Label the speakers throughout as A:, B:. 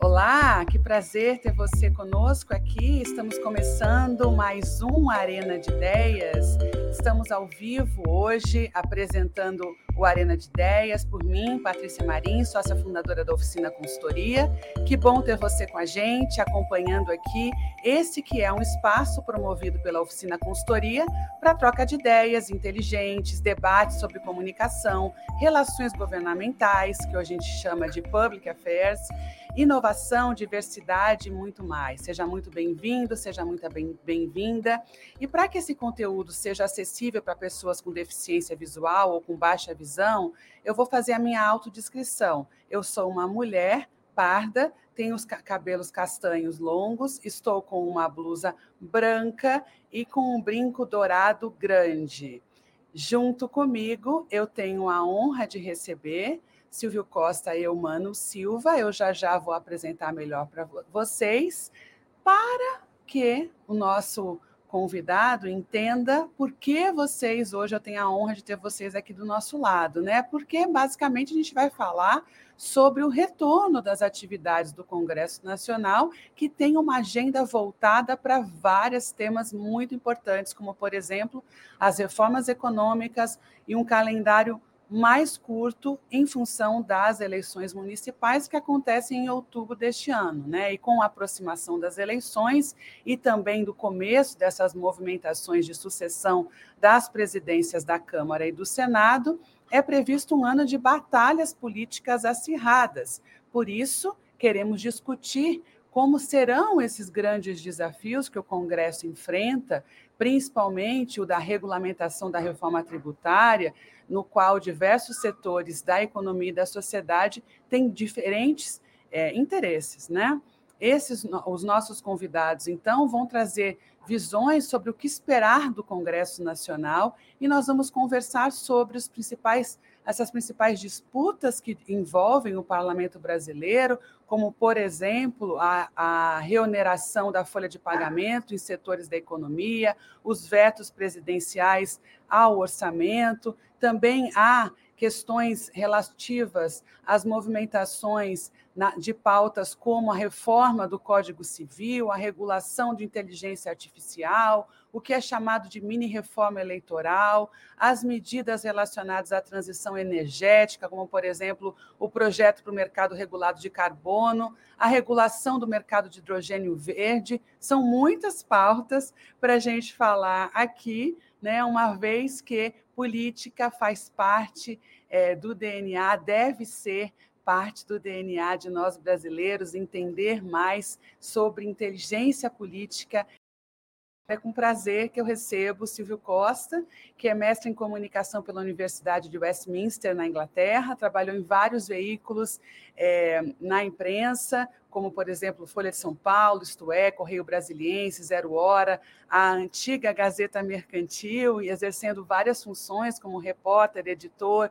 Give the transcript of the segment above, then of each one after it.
A: Olá, que prazer ter você conosco aqui. Estamos começando mais um Arena de Ideias. Estamos ao vivo hoje apresentando o Arena de Ideias por mim, Patrícia Marim, sócia fundadora da Oficina Consultoria. Que bom ter você com a gente, acompanhando aqui esse que é um espaço promovido pela Oficina Consultoria para troca de ideias inteligentes, debates sobre comunicação, relações governamentais, que hoje a gente chama de Public Affairs inovação, diversidade e muito mais. Seja muito bem-vindo, seja muito bem-vinda. E para que esse conteúdo seja acessível para pessoas com deficiência visual ou com baixa visão, eu vou fazer a minha autodescrição. Eu sou uma mulher parda, tenho os cabelos castanhos longos, estou com uma blusa branca e com um brinco dourado grande. Junto comigo, eu tenho a honra de receber Silvio Costa e Eumano Silva. Eu já já vou apresentar melhor para vocês, para que o nosso convidado entenda por que vocês, hoje eu tenho a honra de ter vocês aqui do nosso lado, né? Porque basicamente a gente vai falar sobre o retorno das atividades do Congresso Nacional, que tem uma agenda voltada para vários temas muito importantes, como, por exemplo, as reformas econômicas e um calendário mais curto em função das eleições municipais que acontecem em outubro deste ano, né? E com a aproximação das eleições e também do começo dessas movimentações de sucessão das presidências da Câmara e do Senado, é previsto um ano de batalhas políticas acirradas. Por isso, queremos discutir como serão esses grandes desafios que o Congresso enfrenta, principalmente o da regulamentação da reforma tributária, no qual diversos setores da economia e da sociedade têm diferentes é, interesses, né? Esses, os nossos convidados, então, vão trazer visões sobre o que esperar do Congresso Nacional e nós vamos conversar sobre os principais, essas principais disputas que envolvem o parlamento brasileiro, como, por exemplo, a, a reoneração da folha de pagamento em setores da economia, os vetos presidenciais ao orçamento, também há questões relativas às movimentações de pautas como a reforma do Código Civil, a regulação de inteligência artificial, o que é chamado de mini-reforma eleitoral, as medidas relacionadas à transição energética, como, por exemplo, o projeto para o mercado regulado de carbono, a regulação do mercado de hidrogênio verde. São muitas pautas para a gente falar aqui, né, uma vez que política faz parte é, do DNA, deve ser parte do DNA de nós brasileiros entender mais sobre inteligência política é com prazer que eu recebo Silvio Costa, que é mestre em comunicação pela Universidade de Westminster, na Inglaterra, trabalhou em vários veículos é, na imprensa, como, por exemplo, Folha de São Paulo, Isto É, Correio Brasiliense, Zero Hora, a antiga Gazeta Mercantil, e exercendo várias funções como repórter, editor,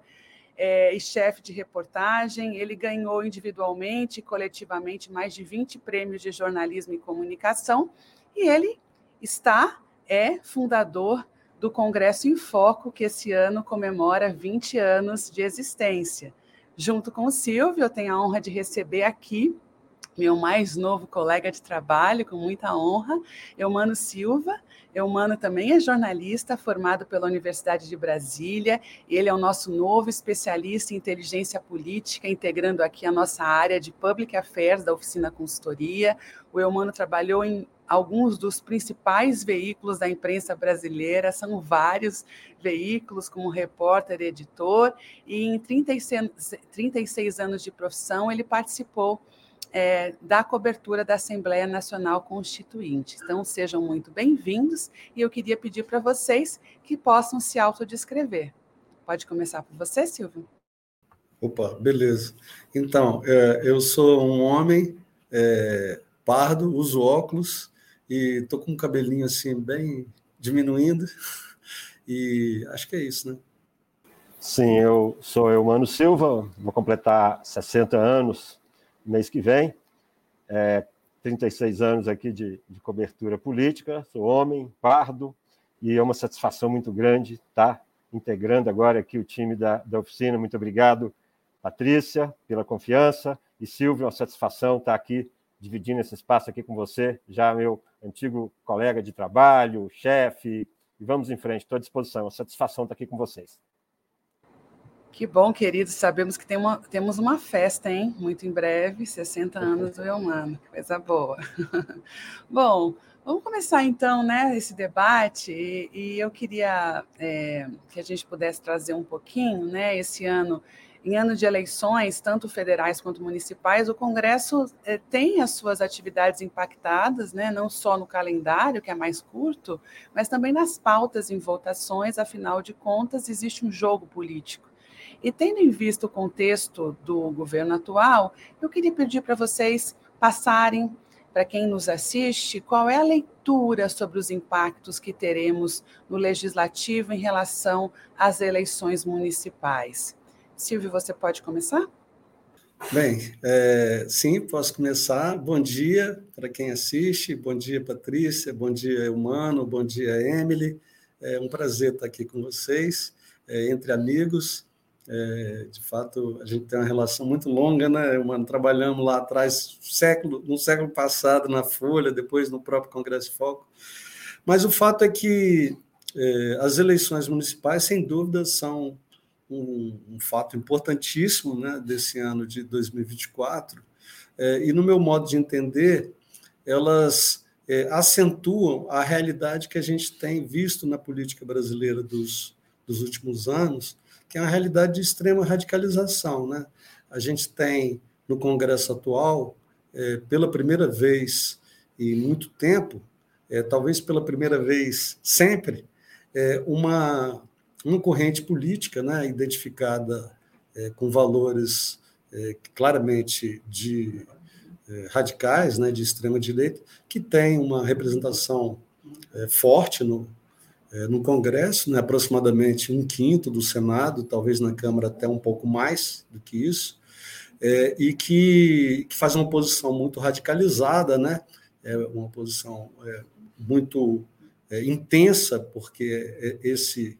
A: é, e chefe de reportagem. Ele ganhou individualmente e coletivamente mais de 20 prêmios de jornalismo e comunicação, e ele está, é fundador do Congresso em Foco, que esse ano comemora 20 anos de existência. Junto com o Silvio, eu tenho a honra de receber aqui meu mais novo colega de trabalho, com muita honra, Eumano Silva. Eumano também é jornalista, formado pela Universidade de Brasília. Ele é o nosso novo especialista em inteligência política, integrando aqui a nossa área de Public Affairs da Oficina Consultoria. O Eumano trabalhou em alguns dos principais veículos da imprensa brasileira, são vários veículos, como repórter editor, e em 36, 36 anos de profissão ele participou é, da cobertura da Assembleia Nacional Constituinte. Então, sejam muito bem-vindos e eu queria pedir para vocês que possam se autodescrever. Pode começar por você, Silvio?
B: Opa, beleza. Então, é, eu sou um homem é, pardo, uso óculos, e tô com um cabelinho assim bem diminuindo e acho que é isso, né?
C: Sim, eu sou eu, Mano Silva, vou completar 60 anos mês que vem, é, 36 anos aqui de, de cobertura política, sou homem, pardo, e é uma satisfação muito grande estar integrando agora aqui o time da, da oficina. Muito obrigado, Patrícia, pela confiança, E Silvio, uma satisfação estar aqui dividindo esse espaço aqui com você, já meu antigo colega de trabalho, chefe, e vamos em frente, estou à disposição, uma satisfação estar aqui com vocês.
A: Que bom, queridos, sabemos que tem uma, temos uma festa, hein? Muito em breve, 60 anos do Eumano, coisa boa. bom, vamos começar então, né, esse debate, e, e eu queria é, que a gente pudesse trazer um pouquinho, né, esse ano em ano de eleições, tanto federais quanto municipais, o Congresso eh, tem as suas atividades impactadas, né, não só no calendário, que é mais curto, mas também nas pautas em votações, afinal de contas, existe um jogo político. E tendo em vista o contexto do governo atual, eu queria pedir para vocês passarem, para quem nos assiste, qual é a leitura sobre os impactos que teremos no legislativo em relação às eleições municipais. Silvio, você pode começar?
B: Bem, é, sim, posso começar. Bom dia para quem assiste, bom dia, Patrícia, bom dia, Humano, bom dia, Emily. É um prazer estar aqui com vocês, é, entre amigos. É, de fato, a gente tem uma relação muito longa, né? Trabalhamos lá atrás, século, no século passado, na Folha, depois no próprio Congresso Foco. Mas o fato é que é, as eleições municipais, sem dúvida, são um, um fato importantíssimo né, desse ano de 2024, é, e no meu modo de entender, elas é, acentuam a realidade que a gente tem visto na política brasileira dos, dos últimos anos, que é uma realidade de extrema radicalização. Né? A gente tem no Congresso atual, é, pela primeira vez em muito tempo, é, talvez pela primeira vez sempre, é, uma uma corrente política né, identificada é, com valores é, claramente de é, radicais, né, de extrema direita, que tem uma representação forte no, é, no Congresso, né, aproximadamente um quinto do Senado, talvez na Câmara até um pouco mais do que isso, é, e que, que, faz uma posição muito radicalizada, né, uma posição muito intensa, porque esse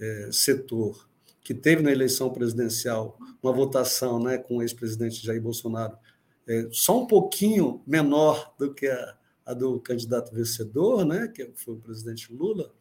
B: é, setor que teve na eleição presidencial uma votação né, com o ex-presidente Jair Bolsonaro é, só um pouquinho menor do que a, a, do candidato vencedor, né, que foi o presidente Lula,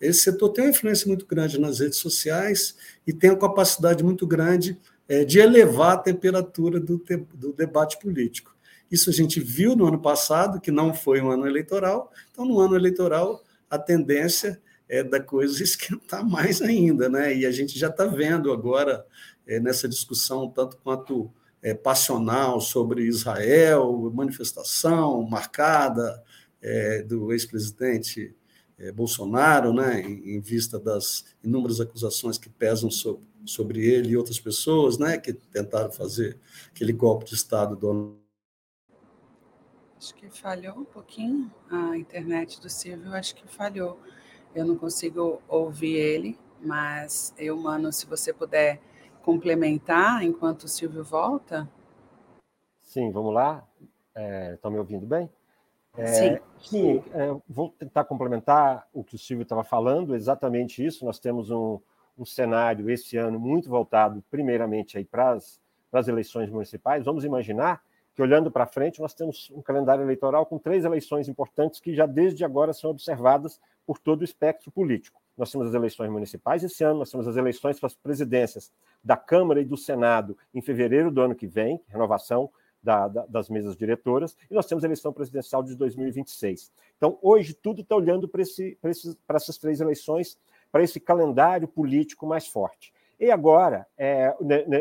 B: esse setor tem uma influência muito grande nas redes sociais e tem uma capacidade muito grande é, de elevar a temperatura do, do debate político. Isso a gente viu no ano passado, que não foi um ano eleitoral. Então, no ano eleitoral, a tendência é, da coisa esquentar mais ainda, né? E a gente já está vendo agora é, nessa discussão, tanto quanto é, passional sobre Israel, manifestação marcada é, do ex-presidente é, Bolsonaro, né? Em, em, vista das inúmeras acusações que pesam sobre, sobre ele e outras pessoas, né? Que tentaram fazer aquele golpe de Estado do
A: Acho que falhou um pouquinho a internet do Silvio, acho que falhou. Eu não consigo ouvir ele, mas eu, mano, se você puder complementar enquanto o Silvio volta.
C: Sim, vamos lá. Estão é, me ouvindo bem?
A: É, sim.
C: Sim, é, vou tentar complementar o que o Silvio estava falando, exatamente isso. Nós temos um, um cenário esse ano muito voltado, primeiramente, para as eleições municipais. Vamos imaginar que, olhando para frente, nós temos um calendário eleitoral com três eleições importantes que já desde agora são observadas por todo o espectro político. Nós temos as eleições municipais esse ano, nós temos as eleições para as presidências da Câmara e do Senado em fevereiro do ano que vem, renovação da, da, das mesas diretoras, e nós temos a eleição presidencial de 2026. Então, hoje, tudo está olhando para essas três eleições, para esse calendário político mais forte. E agora, é,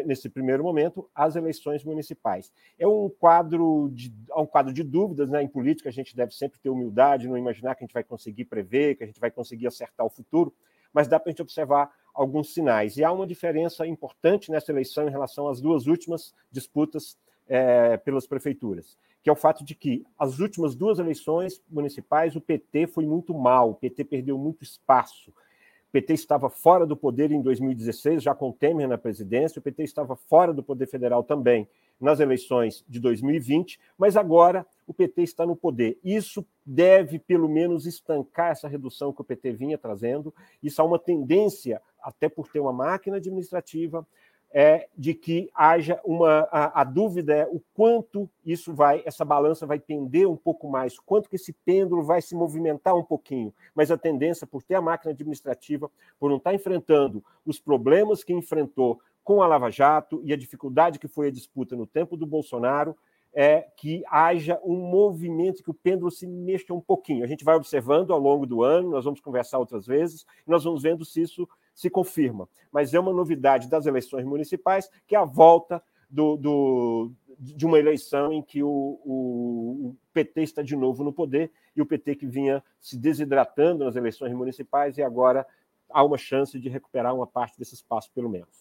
C: nesse primeiro momento, as eleições municipais. É um quadro de, é um quadro de dúvidas né? em política, a gente deve sempre ter humildade, não imaginar que a gente vai conseguir prever, que a gente vai conseguir acertar o futuro, mas dá para a gente observar alguns sinais. E há uma diferença importante nessa eleição em relação às duas últimas disputas é, pelas prefeituras, que é o fato de que as últimas duas eleições municipais o PT foi muito mal, o PT perdeu muito espaço. O PT estava fora do poder em 2016, já com Temer na presidência, o PT estava fora do poder federal também nas eleições de 2020, mas agora o PT está no poder. Isso deve, pelo menos, estancar essa redução que o PT vinha trazendo. Isso há uma tendência, até por ter uma máquina administrativa é de que haja uma a, a, dúvida é o quanto isso vai essa balança vai pender um pouco mais, quanto que esse pêndulo vai se movimentar um pouquinho, mas a tendência por ter a máquina administrativa, por não estar enfrentando os problemas que enfrentou com a Lava Jato e a dificuldade que foi a disputa no tempo do Bolsonaro, é que haja um movimento, que o pêndulo se mexa um pouquinho. A gente vai observando ao longo do ano, nós vamos conversar outras vezes, nós vamos vendo se isso se confirma. Mas é uma novidade das eleições municipais, que é a volta do, do, de uma eleição em que o, o, PT está de novo no poder, e o PT que vinha se desidratando nas eleições municipais, e agora há uma chance de recuperar uma parte desse espaço, pelo menos.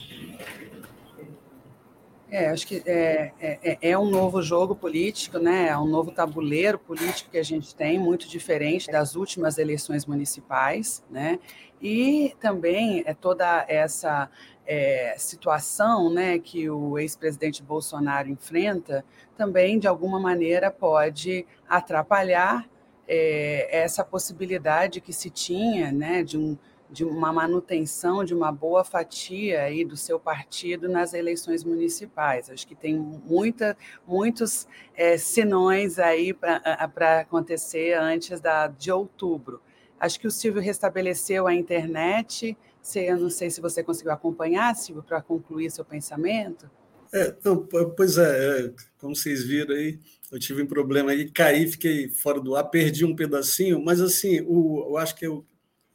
A: É, acho que é, é, é, é, um novo jogo político, né? É um novo tabuleiro político que a gente tem, muito diferente das últimas eleições municipais, né? E também é toda essa é, situação, né, que o ex-presidente Bolsonaro enfrenta, também de alguma maneira pode atrapalhar é, essa possibilidade que se tinha, né, de um de uma manutenção de uma boa fatia aí do seu partido nas eleições municipais. Acho que tem muita, muitos é, sinões aí para acontecer antes da, de outubro. Acho que o Silvio restabeleceu a internet. Eu não sei se você conseguiu acompanhar, Silvio, para concluir seu pensamento.
B: É, não, pois é, é, como vocês viram aí, eu tive um problema aí, caí, fiquei fora do ar, perdi um pedacinho, mas assim, o, eu acho que eu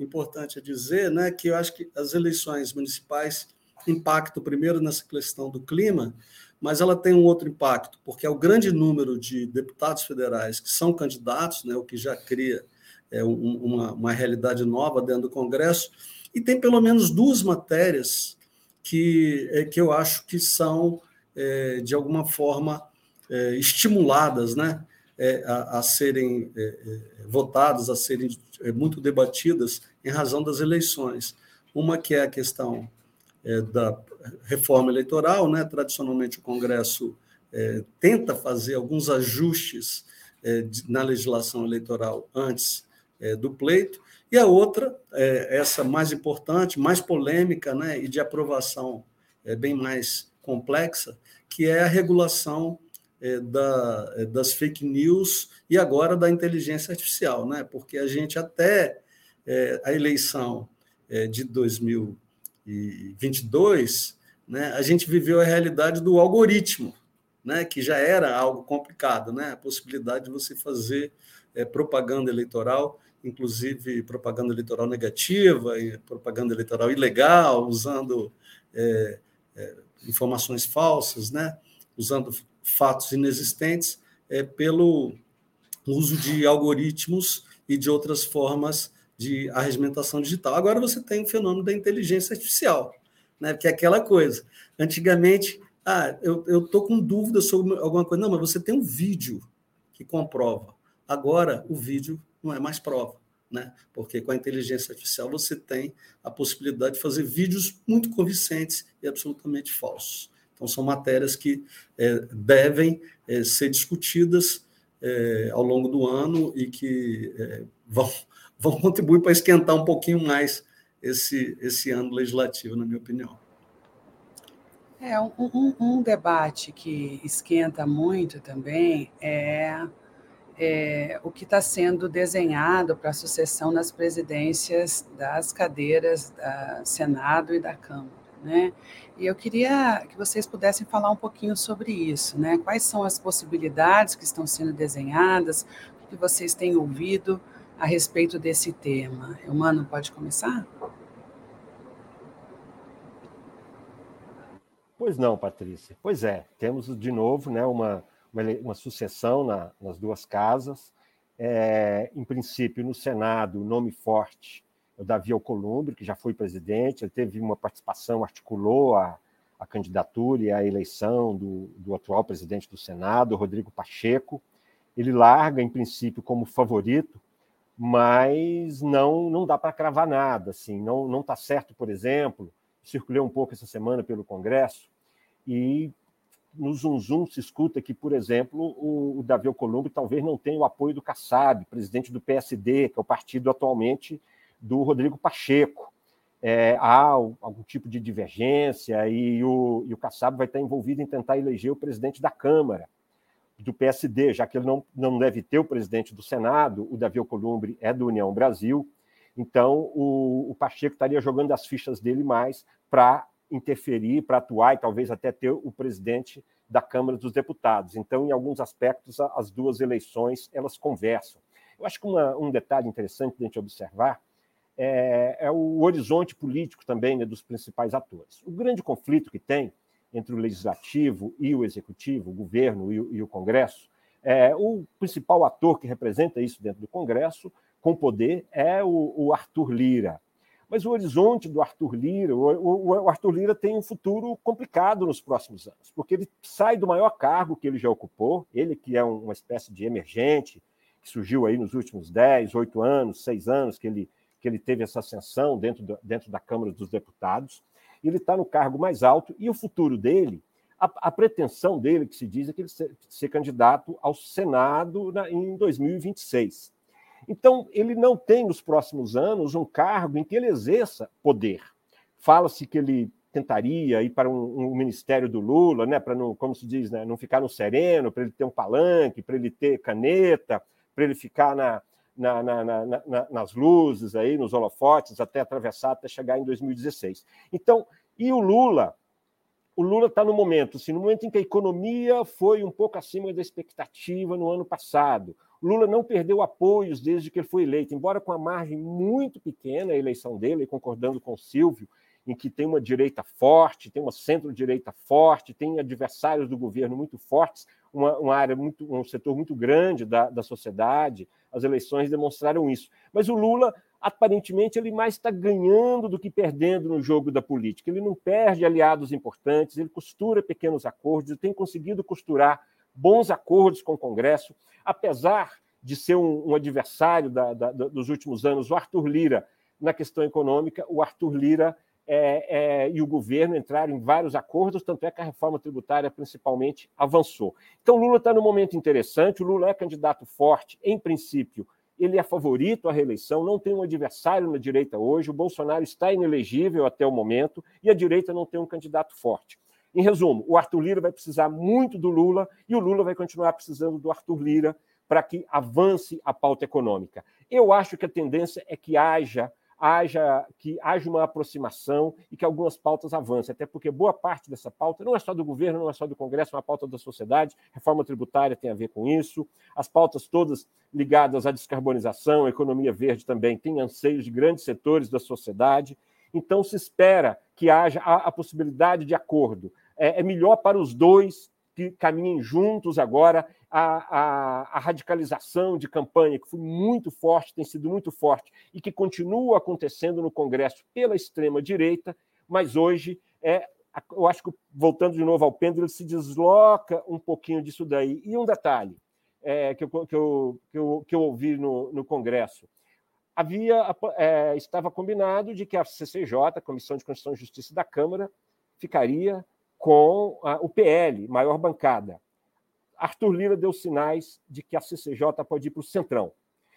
B: importante dizer né, que eu acho que as eleições municipais impactam primeiro nessa questão do clima, mas ela tem um outro impacto, porque é o grande número de deputados federais que são candidatos, né, o que já cria é, um, uma, uma realidade nova dentro do Congresso, e tem pelo menos duas matérias que, é, que eu acho que são, é, de alguma forma, é, estimuladas né, é, a, a, serem é, é, votadas, a serem é, muito debatidas em razão das eleições. Uma que é a questão é, da reforma eleitoral, né? tradicionalmente o Congresso é, tenta fazer alguns ajustes de, na legislação eleitoral antes do pleito, e a outra, essa mais importante, mais polêmica né? e de aprovação bem mais complexa, que é a regulação é, da, é, das fake news e agora da inteligência artificial, né? porque a gente até é, a eleição é, de 2022, né, a gente viveu a realidade do algoritmo, né, que já era algo complicado, né, a possibilidade de você fazer é, propaganda eleitoral, inclusive propaganda eleitoral negativa e propaganda eleitoral ilegal, usando é, é, informações falsas, né, usando fatos inexistentes é, pelo uso de algoritmos e de outras formas de arregimentação digital. Agora você tem o fenômeno da inteligência artificial, né? que é aquela coisa. Antigamente, ah, eu estou com dúvida sobre alguma coisa. Não, mas você tem um vídeo que comprova. Agora, o vídeo não é mais prova, né? porque com a inteligência artificial você tem a possibilidade de fazer vídeos muito convincentes e absolutamente falsos. Então, são matérias que é, devem é, ser discutidas é, ao longo do ano e que é, vão, vão contribuir para esquentar um pouquinho mais esse, esse ano legislativo, na minha opinião.
A: É, um, um, um debate que esquenta muito também é, é o que está sendo desenhado para a sucessão nas presidências das cadeiras da Senado e da Câmara né? E eu queria que vocês pudessem falar um pouquinho sobre isso, né? Quais são as possibilidades que estão sendo desenhadas, o que vocês têm ouvido a respeito desse tema. Humano, pode começar?
C: Pois não, Patrícia. Pois é, temos de novo né, uma, uma, uma sucessão na, nas duas casas. É, em princípio, no Senado, o nome forte o Davi Alcolumbre, que já foi presidente, ele teve uma participação, articulou a, a candidatura e a eleição do, do atual presidente do Senado, Rodrigo Pacheco. Ele larga, em princípio, como favorito, mas não não dá para cravar nada. Assim, não não está certo, por exemplo. Circulei um pouco essa semana pelo Congresso e no Zum Zum se escuta que, por exemplo, o, o Davi Alcolumbre talvez não tenha o apoio do Kassab, presidente do PSD, que é o partido atualmente do Rodrigo Pacheco. é, há algum tipo de divergência e o, e o Kassab vai estar envolvido em tentar eleger o presidente da Câmara do PSD, já que ele não, não deve ter o presidente do Senado, o Davi Alcolumbre é do União Brasil, então o, o Pacheco estaria jogando as fichas dele mais para interferir, para atuar e talvez até ter o presidente da Câmara dos Deputados. Então, em alguns aspectos, as duas eleições elas conversam. Eu acho que uma, um detalhe interessante de a gente observar é, é o horizonte político também né, dos principais atores. O grande conflito que tem entre o legislativo e o executivo, o governo e o, e o Congresso, é, o principal ator que representa isso dentro do Congresso, com poder, é o, o Arthur Lira. Mas o horizonte do Arthur Lira, o, o, Arthur Lira tem um futuro complicado nos próximos anos, porque ele sai do maior cargo que ele já ocupou, ele que é uma espécie de emergente, que surgiu aí nos últimos 10, 8 anos, 6 anos que ele, que ele teve essa ascensão dentro, do, dentro da Câmara dos Deputados ele está no cargo mais alto e o futuro dele, a, a, pretensão dele, que se diz, é que ele ser, ser candidato ao Senado na, em 2026. Então, ele não tem nos próximos anos um cargo em que ele exerça poder. Fala-se que ele tentaria ir para um, um, ministério do Lula, né, para não, como se diz, né, não ficar no sereno, para ele ter um palanque, para ele ter caneta, para ele ficar na, na, na, na, nas luzes, aí, nos holofotes, até atravessar, até chegar em 2016. Então, e o Lula? O Lula está no momento, assim, no momento em que a economia foi um pouco acima da expectativa no ano passado. O Lula não perdeu apoios desde que ele foi eleito, embora com a margem muito pequena a eleição dele, concordando com o Silvio, em que tem uma direita forte, tem uma centro-direita forte, tem adversários do governo muito fortes, uma, uma, área muito, um setor muito grande da, da sociedade. As eleições demonstraram isso. Mas o Lula, aparentemente, ele mais está ganhando do que perdendo no jogo da política. Ele não perde aliados importantes, ele costura pequenos acordos, ele tem conseguido costurar bons acordos com o Congresso, apesar de ser um, um adversário da, da, dos últimos anos, o Arthur Lira, na questão econômica, o Arthur Lira é, é, e o governo entraram em vários acordos, tanto é que a reforma tributária, principalmente, avançou. Então, Lula está num momento interessante, o Lula é candidato forte, em princípio, ele é favorito à reeleição, não tem um adversário na direita hoje, o Bolsonaro está inelegível até o momento, e a direita não tem um candidato forte. Em resumo, o Arthur Lira vai precisar muito do Lula, e o Lula vai continuar precisando do Arthur Lira para que avance a pauta econômica. Eu acho que a tendência é que haja haja que haja uma aproximação e que algumas pautas avancem, até porque boa parte dessa pauta não é só do governo, não é só do Congresso, é uma pauta da sociedade, reforma tributária tem a ver com isso, as pautas todas ligadas à descarbonização, à economia verde também têm anseios de grandes setores da sociedade, então se espera que haja a, a possibilidade de acordo. É, é melhor para os dois que caminhem juntos agora a, a, a, radicalização de campanha, que foi muito forte, tem sido muito forte, e que continua acontecendo no Congresso pela extrema-direita, mas hoje é. Eu acho que, voltando de novo ao pêndulo, ele se desloca um pouquinho disso daí. E um detalhe é, que, eu, que, eu, que, eu, que eu ouvi no, no Congresso: havia é, estava combinado de que a CCJ, a Comissão de Constituição e Justiça da Câmara, ficaria com a, o PL, maior bancada. Arthur Lira deu sinais de que a CCJ pode ir para o Centrão.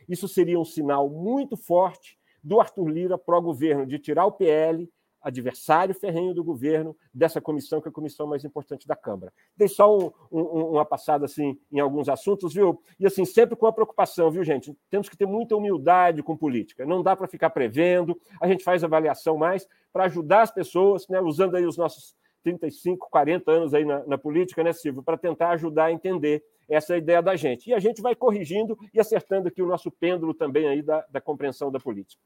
C: Isso seria um sinal muito forte do Arthur Lira pró-governo, de tirar o PL, adversário ferrenho do governo, dessa comissão, que é a comissão mais importante da Câmara. Dei só um, um, uma passada assim em alguns assuntos, viu? E assim, sempre com a preocupação, viu, gente? Temos que ter muita humildade com política. Não dá para ficar prevendo, a gente faz avaliação mais para ajudar as pessoas, né, usando aí os nossos 35, 40 anos aí na, na política, né, Silvio, para tentar ajudar a entender essa ideia da gente. E a gente vai corrigindo e acertando aqui o nosso pêndulo também aí da, da compreensão da política.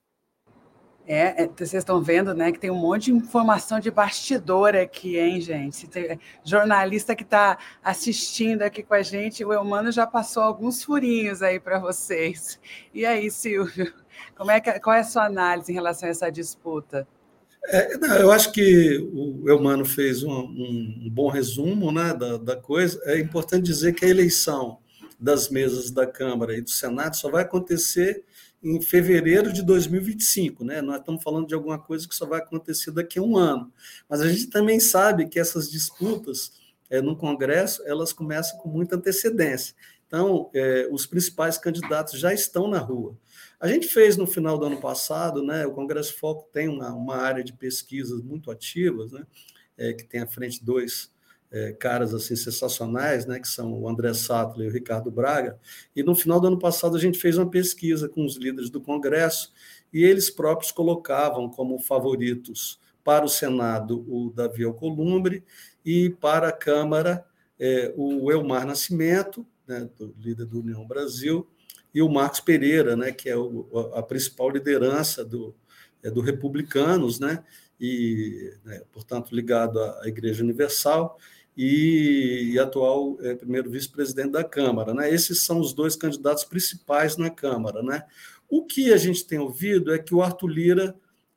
A: É, é, vocês estão vendo, né, que tem um monte de informação de bastidor aqui, hein, gente? Tem jornalista que está assistindo aqui com a gente, o Eumano já passou alguns furinhos aí para vocês. E aí, Silvio, como é que, qual é a sua análise em relação a essa disputa?
B: É, não, eu acho que o Eumano fez um, um, bom resumo né, da, da, coisa. É importante dizer que a eleição das mesas da Câmara e do Senado só vai acontecer em fevereiro de 2025. Né? Nós estamos falando de alguma coisa que só vai acontecer daqui a um ano. Mas a gente também sabe que essas disputas é, no Congresso, elas começam com muita antecedência. Então, é, os principais candidatos já estão na rua. A gente fez no final do ano passado, né? O Congresso Foco tem uma, uma área de pesquisas muito ativas, né? É, que tem à frente dois é, caras assim sensacionais, né? Que são o André Sattler e o Ricardo Braga. E no final do ano passado a gente fez uma pesquisa com os líderes do Congresso e eles próprios colocavam como favoritos para o Senado o Davi Alcolumbre e para a Câmara é, o Elmar Nascimento, né, do líder do União Brasil, e o Marcos Pereira, né, que é o, a principal liderança do, é, do Republicanos, né, e, né, portanto, ligado à Igreja Universal, e, e atual é, primeiro vice-presidente da Câmara. Né? Esses são os dois candidatos principais na Câmara. Né? O que a gente tem ouvido é que o Arthur Lira,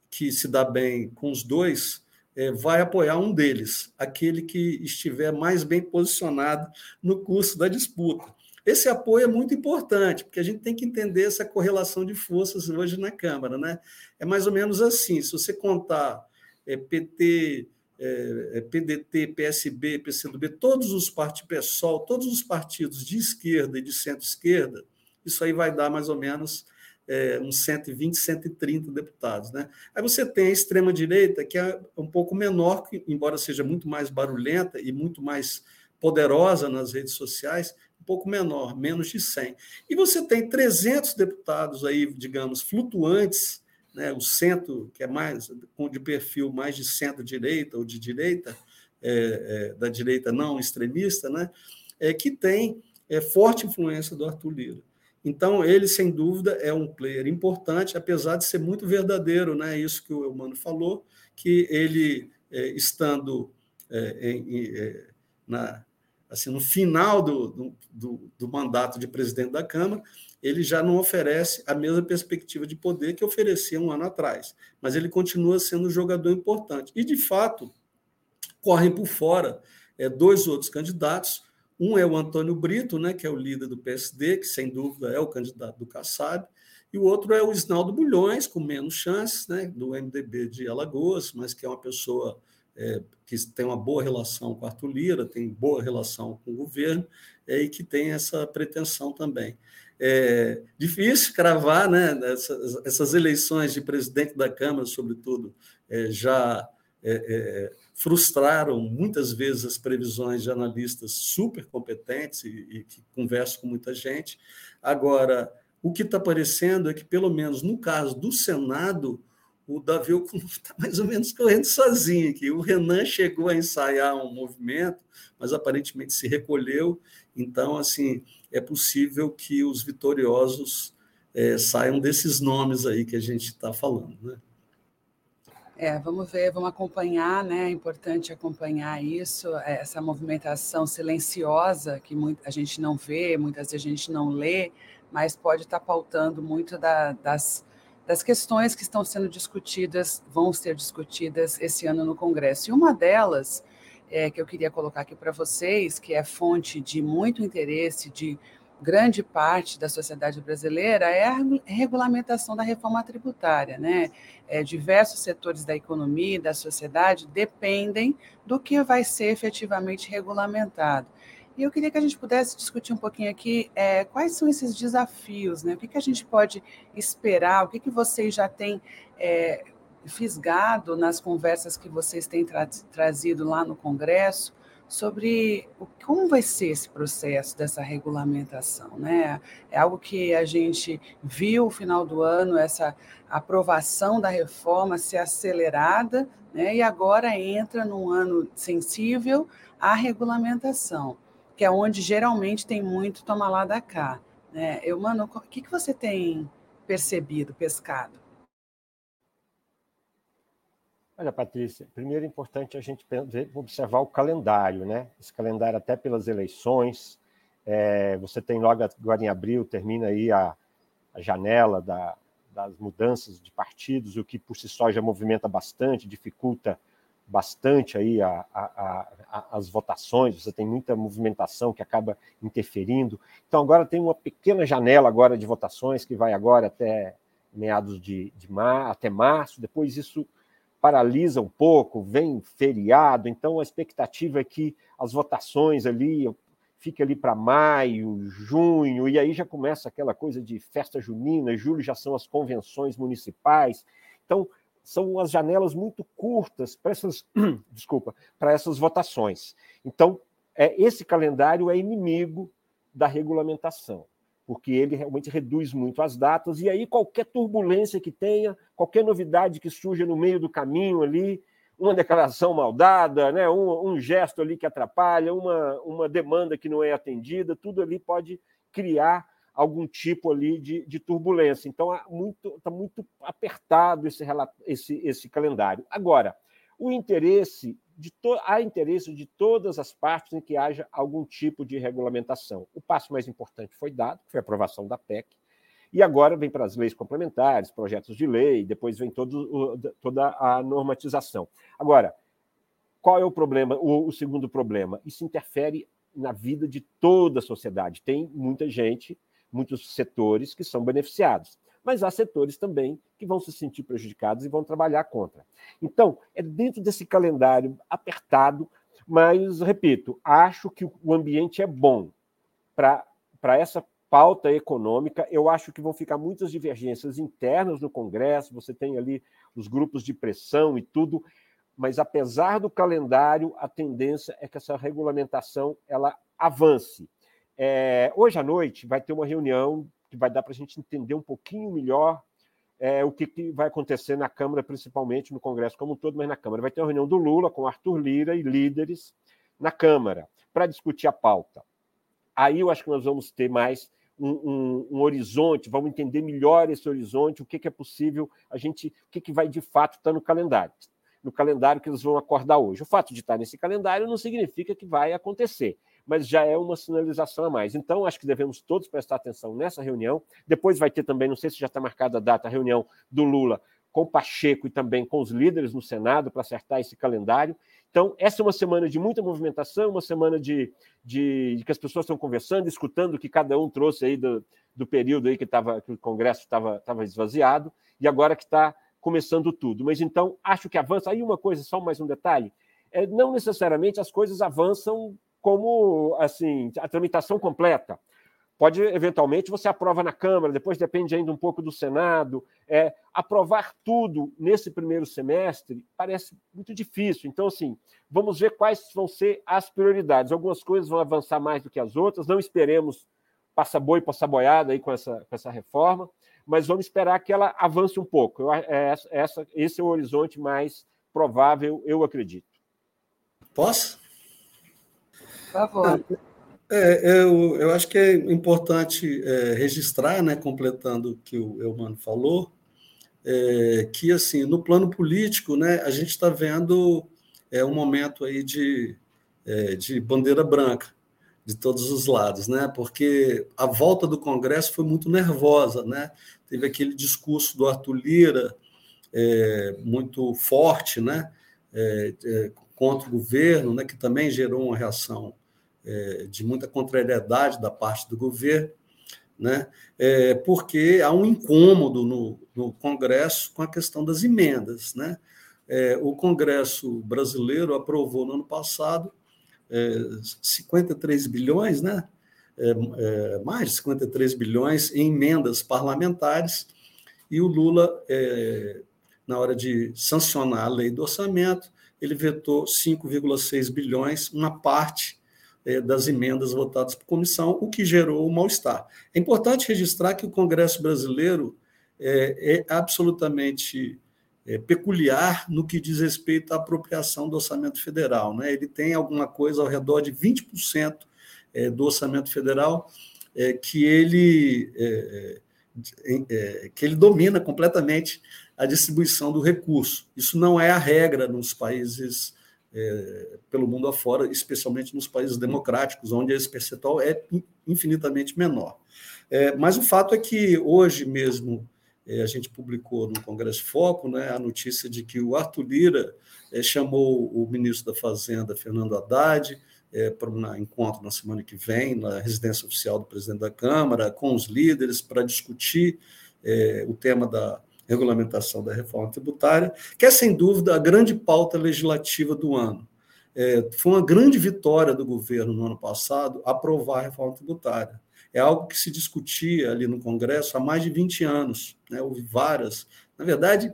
B: que se dá bem com os dois, é, vai apoiar um deles, aquele que estiver mais bem posicionado no curso da disputa. Esse apoio é muito importante, porque a gente tem que entender essa correlação de forças hoje na Câmara. Né? É mais ou menos assim: se você contar é, PT, é, é PDT, PSB, PCdoB, todos os partidos, PSOL, todos os partidos de esquerda e de centro-esquerda, isso aí vai dar mais ou menos é, uns 120, 130 deputados. Né? Aí você tem a extrema-direita, que é um pouco menor, embora seja muito mais barulhenta e muito mais poderosa nas redes sociais, um pouco menor, menos de 100. E você tem 300 deputados aí, digamos, flutuantes, né, o centro, que é mais de perfil mais de centro-direita ou de direita, é, é, da direita não extremista, né, é, que tem é, forte influência do Arthur Lira. Então, ele, sem dúvida, é um player importante, apesar de ser muito verdadeiro, né? Isso que o Eumano falou, que ele, é, estando é, em, é, na, assim, no final do, do, do, mandato de presidente da Câmara, ele já não oferece a mesma perspectiva de poder que oferecia um ano atrás, mas ele continua sendo um jogador importante. E, de fato, correm por fora é, dois outros candidatos. Um é o Antônio Brito, né, que é o líder do PSD, que sem dúvida é o candidato do Kassab, e o outro é o Isnaldo Bulhões, com menos chances, né, do MDB de Alagoas, mas que é uma pessoa é, que tem uma boa relação com Arthur Lira, tem boa relação com o governo, é, e que tem essa pretensão também. É difícil cravar, né? Essas, essas eleições de presidente da Câmara, sobretudo, é, já é, é, frustraram muitas vezes as previsões de analistas super competentes e, e que conversam com muita gente. Agora, o que está aparecendo é que, pelo menos no caso do Senado, o Davi está mais ou menos correndo sozinho aqui. O Renan chegou a ensaiar um movimento, mas aparentemente se recolheu. Então, assim, é possível que os vitoriosos é, saiam desses nomes aí que a gente está falando. Né?
A: É, vamos ver, vamos acompanhar, né? É importante acompanhar isso, é, essa movimentação silenciosa que a gente não vê, muitas vezes a gente não lê, mas pode estar tá pautando muito da, das das questões que estão sendo discutidas, vão ser discutidas esse ano no Congresso. E uma delas, é, que eu queria colocar aqui para vocês, que é fonte de muito interesse de grande parte da sociedade brasileira, é a regulamentação da reforma tributária. Né? É, diversos setores da economia e da sociedade dependem do que vai ser efetivamente regulamentado. E eu queria que a gente pudesse discutir um pouquinho aqui é, quais são esses desafios, né? O que, que a gente pode esperar, o que, que vocês já têm é, fisgado nas conversas que vocês têm tra trazido lá no Congresso sobre o, como vai ser esse processo dessa regulamentação, né? É algo que a gente viu no final do ano, essa aprovação da reforma ser acelerada, né? E agora entra num ano sensível à regulamentação que é onde geralmente tem muito toma lá da cá. Né? Eu, mano, o que, que você tem percebido, pescado?
C: Olha, Patrícia, primeiro é importante a gente observar o calendário, né? Esse calendário até pelas eleições. É, você tem logo agora em abril, termina aí a, a janela da, das mudanças de partidos, o que por si só já movimenta bastante, dificulta bastante aí a, a, a, as votações, você tem muita movimentação que acaba interferindo. Então agora tem uma pequena janela agora de votações que vai agora até meados de, de até março, depois isso paralisa um pouco, vem feriado, então a expectativa é que as votações ali fique ali para maio, junho, e aí já começa aquela coisa de festa junina, julho já são as convenções municipais. Então, são as janelas muito curtas para essas, desculpa, para essas votações. Então, é, esse calendário é inimigo da regulamentação, porque ele realmente reduz muito as datas, e aí qualquer turbulência que tenha, qualquer novidade que surja no meio do caminho ali, uma declaração mal dada, né, um, um, gesto ali que atrapalha, uma, uma demanda que não é atendida, tudo ali pode criar algum tipo ali de, de turbulência. Então, está muito, tá muito apertado esse, esse, esse calendário. Agora, o interesse de to, há interesse de todas as partes em que haja algum tipo de regulamentação. O passo mais importante foi dado, foi a aprovação da PEC, e agora vem para as leis complementares, projetos de lei, depois vem todo, toda a normatização. Agora, qual é o problema? O, o segundo problema, isso interfere na vida de toda a sociedade. Tem muita gente, muitos setores que são beneficiados mas há setores também que vão se sentir prejudicados e vão trabalhar contra. Então, é dentro desse calendário apertado, mas, repito, acho que o ambiente é bom para essa pauta econômica. Eu acho que vão ficar muitas divergências internas no Congresso, você tem ali os grupos de pressão e tudo, mas apesar do calendário, a tendência é que essa regulamentação ela avance. É, hoje à noite vai ter uma reunião que vai dar para a gente entender um pouquinho melhor é, o que, que, vai acontecer na Câmara, principalmente no Congresso como um todo, mas na Câmara. Vai ter uma reunião do Lula com Arthur Lira e líderes na Câmara para discutir a pauta. Aí eu acho que nós vamos ter mais um, um, um, horizonte, vamos entender melhor esse horizonte, o que, que é possível, a gente, o que, que vai de fato estar no calendário, no calendário que eles vão acordar hoje. O fato de estar nesse calendário não significa que vai acontecer mas já é uma sinalização a mais. Então, acho que devemos todos prestar atenção nessa reunião. Depois vai ter também, não sei se já está marcada a data, a reunião do Lula com Pacheco e também com os líderes no Senado para acertar esse calendário. Então, essa é uma semana de muita movimentação, uma semana de, de, de que as pessoas estão conversando, escutando o que cada um trouxe aí do, do período aí que, tava, que o Congresso estava esvaziado, e agora que está começando tudo. Mas então, acho que avança. Aí uma coisa, só mais um detalhe: é, não necessariamente as coisas avançam como assim a tramitação completa. Pode, eventualmente, você aprova na Câmara, depois depende ainda um pouco do Senado. É, aprovar tudo nesse primeiro semestre parece muito difícil. Então, assim, vamos ver quais vão ser as prioridades. Algumas coisas vão avançar mais do que as outras, não esperemos passar boi, passar boiada aí com essa, com essa reforma, mas vamos esperar que ela avance um pouco. Eu, é, essa, esse é o horizonte mais provável, eu acredito.
B: Posso?
A: Favor.
B: É, eu, eu acho que é importante é, registrar, né, completando o que o Eumano falou, é, que assim no plano político, né, a gente está vendo é, um momento aí de, é, de bandeira branca de todos os lados, né? Porque a volta do Congresso foi muito nervosa, né? Teve aquele discurso do Arthur Lira é, muito forte, né? É, é, contra o governo, né? Que também gerou uma reação é, de muita contrariedade da parte do governo, né? É, porque há um incômodo no, no Congresso com a questão das emendas. Né? É, o Congresso brasileiro aprovou no ano passado é, 53 bilhões, né? É, é, mais de 53 bilhões em emendas parlamentares, e o Lula, é, na hora de sancionar a lei do orçamento, ele vetou 5,6 bilhões, uma parte é, das emendas votadas por comissão, o que gerou o mal-estar. É importante registrar que o Congresso brasileiro é, é absolutamente é, peculiar no que diz respeito à apropriação do orçamento federal. Né? Ele tem alguma coisa ao redor de 20% é, do orçamento federal que, ele, que ele domina completamente a distribuição do recurso. Isso não é a regra nos países é, pelo mundo afora, especialmente nos países democráticos, onde esse percentual é infinitamente menor. É, mas o fato é que hoje mesmo é, a gente publicou no Congresso Foco né, a notícia de que o Arthur Lira é, chamou o ministro da Fazenda, Fernando Haddad, é, para um encontro na semana que vem, na residência oficial do presidente da Câmara, com os líderes, para discutir é, o tema da regulamentação da reforma tributária, que é, sem dúvida, a grande pauta legislativa do ano. É, foi uma grande vitória do governo no ano passado aprovar a reforma tributária. É algo que se discutia ali no Congresso há mais de 20 anos. Né? Houve várias. Na verdade,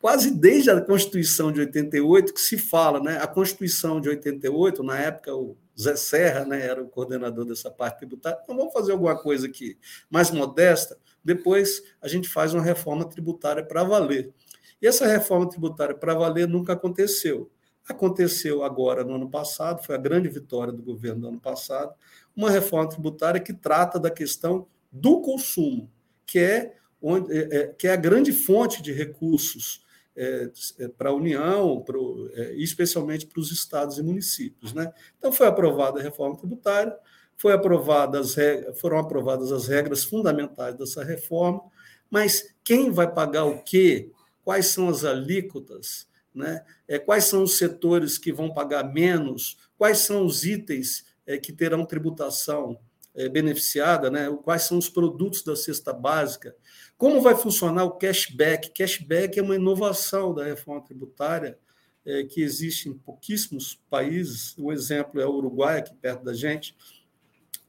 B: quase desde a Constituição de 88 que se fala. Né? A Constituição de 88, na época, o Zé Serra né, era o coordenador dessa parte tributária. Então, vamos fazer alguma coisa aqui mais modesta. Depois, a gente faz uma reforma tributária para valer. E essa reforma tributária para valer nunca aconteceu. Aconteceu agora, no ano passado, foi a grande vitória do governo do ano passado, uma reforma tributária que trata da questão do consumo, que é, onde, é, é que é a grande fonte de recursos é, é para a União, pro, é, especialmente para os estados e municípios. Né? Então, foi aprovada a reforma tributária, foi aprovada as foram aprovadas as regras fundamentais dessa reforma, mas quem vai pagar o quê? Quais são as alíquotas? Né? É, quais são os setores que vão pagar menos? Quais são os itens é, que terão tributação é, beneficiada? Né? Quais são os produtos da cesta básica? Como vai funcionar o cashback? Cashback é uma inovação da reforma tributária que existe em pouquíssimos países. O exemplo é o Uruguai, aqui perto da gente,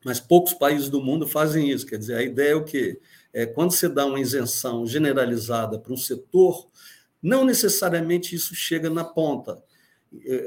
B: mas poucos países do mundo fazem isso. Quer dizer, a ideia é o quê? É, quando você dá uma isenção generalizada para um setor, não necessariamente isso chega na ponta. É,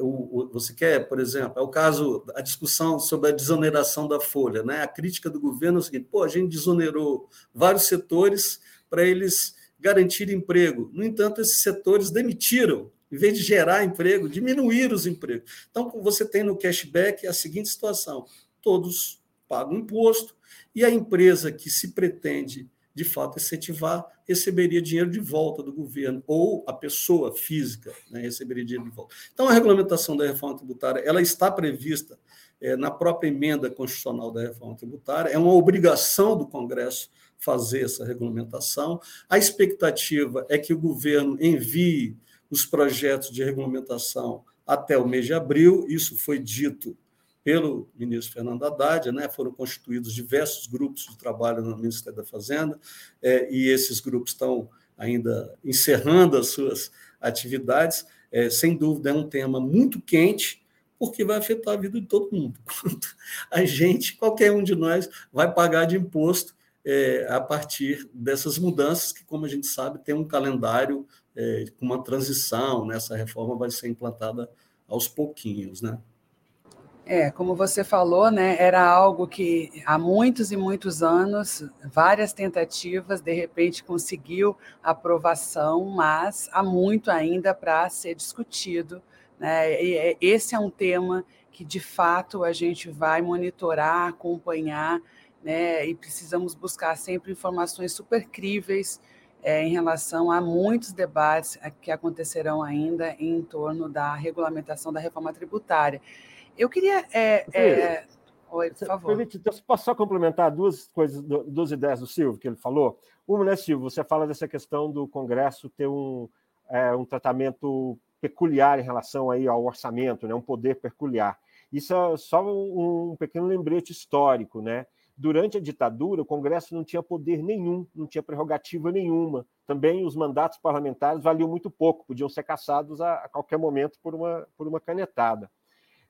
B: você quer, por exemplo, é o caso, a discussão sobre a desoneração da folha. Né? A crítica do governo é o seguinte: pô, a gente desonerou vários setores para eles garantirem emprego. No entanto, esses setores demitiram, em vez de gerar emprego, diminuíram os empregos. Então, você tem no cashback a seguinte situação: todos pagam imposto e a empresa que se pretende de fato incentivar, receberia dinheiro de volta do governo, ou a pessoa física né, receberia dinheiro de volta. Então, a regulamentação da reforma tributária ela está prevista é, na própria emenda constitucional da reforma tributária, é uma obrigação do Congresso fazer essa regulamentação. A expectativa é que o governo envie os projetos de regulamentação até o mês de abril, isso foi dito pelo ministro Fernando Haddad, né, foram constituídos diversos grupos de trabalho no Ministério da Fazenda, é, e esses grupos estão ainda encerrando as suas atividades. É, sem dúvida, é um tema muito quente, porque vai afetar a vida de todo mundo. A gente, qualquer um de nós, vai pagar de imposto é, a partir dessas mudanças, que, como a gente sabe, tem um calendário é, com uma transição, né? essa reforma vai ser implantada aos pouquinhos. Né?
A: É, como você falou, né, era algo que há muitos e muitos anos, várias tentativas, de repente conseguiu aprovação, mas há muito ainda para ser discutido. Né? E é, esse é um tema que, de fato, a gente vai monitorar, acompanhar, né? e precisamos buscar sempre informações super críveis é, em relação a muitos debates que acontecerão ainda em torno da regulamentação da reforma tributária. Eu queria. É, é... Oi, por favor. Permite,
C: posso só complementar duas coisas, duas ideias do Silvio que ele falou? Uma, né, Silvio, você fala dessa questão do Congresso ter um, é, um tratamento peculiar em relação aí ao orçamento, né, um poder peculiar. Isso é só um, um pequeno lembrete histórico, né? Durante a ditadura, o Congresso não tinha poder nenhum, não tinha prerrogativa nenhuma. Também os mandatos parlamentares valiam muito pouco, podiam ser cassados a, a qualquer momento por uma, por uma canetada.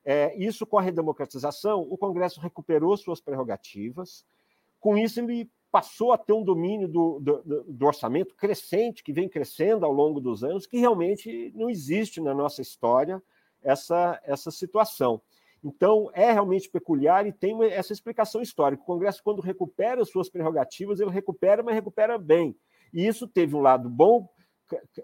C: É, isso, com a redemocratização, o Congresso recuperou suas prerrogativas. Com isso, ele passou a ter um domínio do, do, do, orçamento crescente, que vem crescendo ao longo dos anos, que realmente não existe na nossa história essa, essa situação. Então, é realmente peculiar e tem essa explicação histórica. O Congresso, quando recupera suas prerrogativas, ele recupera, mas recupera bem. E isso teve um lado bom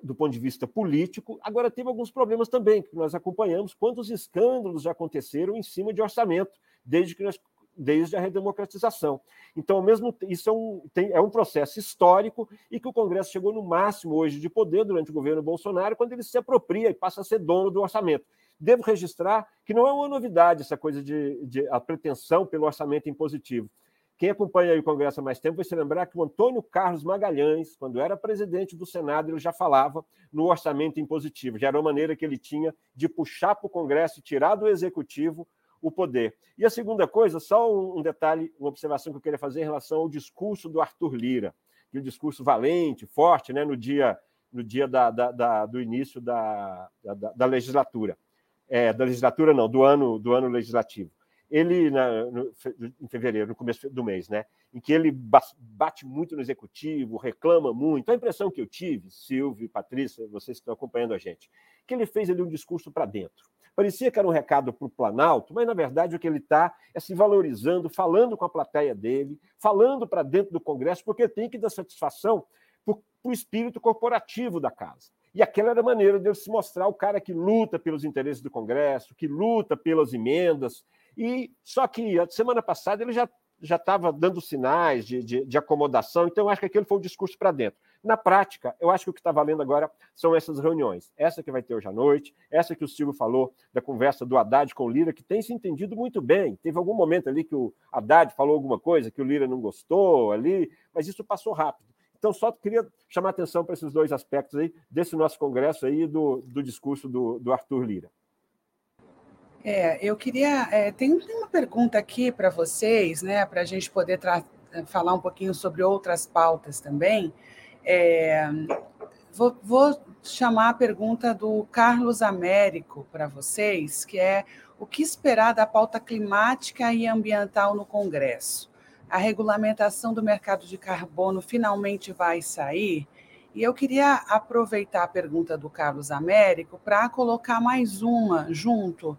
C: do ponto de vista político. Agora, teve alguns problemas também, que nós acompanhamos, quantos escândalos já aconteceram em cima de orçamento, desde que nós desde a redemocratização. Então, mesmo isso é um, tem, é um processo histórico e que o Congresso chegou no máximo hoje de poder durante o governo Bolsonaro, quando ele se apropria e passa a ser dono do orçamento. Devo registrar que não é uma novidade essa coisa de, de a pretensão pelo orçamento impositivo. Quem acompanha o Congresso há mais tempo vai se lembrar que o Antônio Carlos Magalhães, quando era presidente do Senado, ele já falava no orçamento impositivo. Já era uma maneira que ele tinha de puxar para o Congresso e tirar do Executivo o poder. E a segunda coisa, só um detalhe, uma observação que eu queria fazer em relação ao discurso do Arthur Lira. aquele discurso valente, forte, né, no dia, no dia da, da, da do início da, da, da legislatura. É, da legislatura, não, do ano, do ano legislativo. Ele, na, no, em fevereiro, no começo do mês, né, em que ele bate muito no executivo, reclama muito. A impressão que eu tive, Silvio Patrícia, vocês que estão acompanhando a gente, que ele fez ali um discurso para dentro. Parecia que era um recado para o Planalto, mas na verdade o que ele está é se valorizando, falando com a plateia dele, falando para dentro do Congresso, porque tem que dar satisfação para o espírito corporativo da casa. E aquela era a maneira de se mostrar o cara que luta pelos interesses do Congresso, que luta pelas emendas. E só que a semana passada ele já já estava dando sinais de, de, de, acomodação, então eu acho que aquele foi o discurso para dentro. Na prática, eu acho que o que está valendo agora são essas reuniões. Essa que vai ter hoje à noite, essa que o Silvio falou da conversa do Haddad com o Lira, que tem se entendido muito bem. Teve algum momento ali que o Haddad falou alguma coisa que o Lira não gostou ali, mas isso passou rápido. Então, só queria chamar atenção para esses dois aspectos aí, desse nosso congresso aí do, do discurso do, do Arthur Lira.
A: É, eu queria. É, tem uma pergunta aqui para vocês, né, para a gente poder falar um pouquinho sobre outras pautas também. É, vou, vou, chamar a pergunta do Carlos Américo para vocês, que é o que esperar da pauta climática e ambiental no Congresso? A regulamentação do mercado de carbono finalmente vai sair? E eu queria aproveitar a pergunta do Carlos Américo para colocar mais uma junto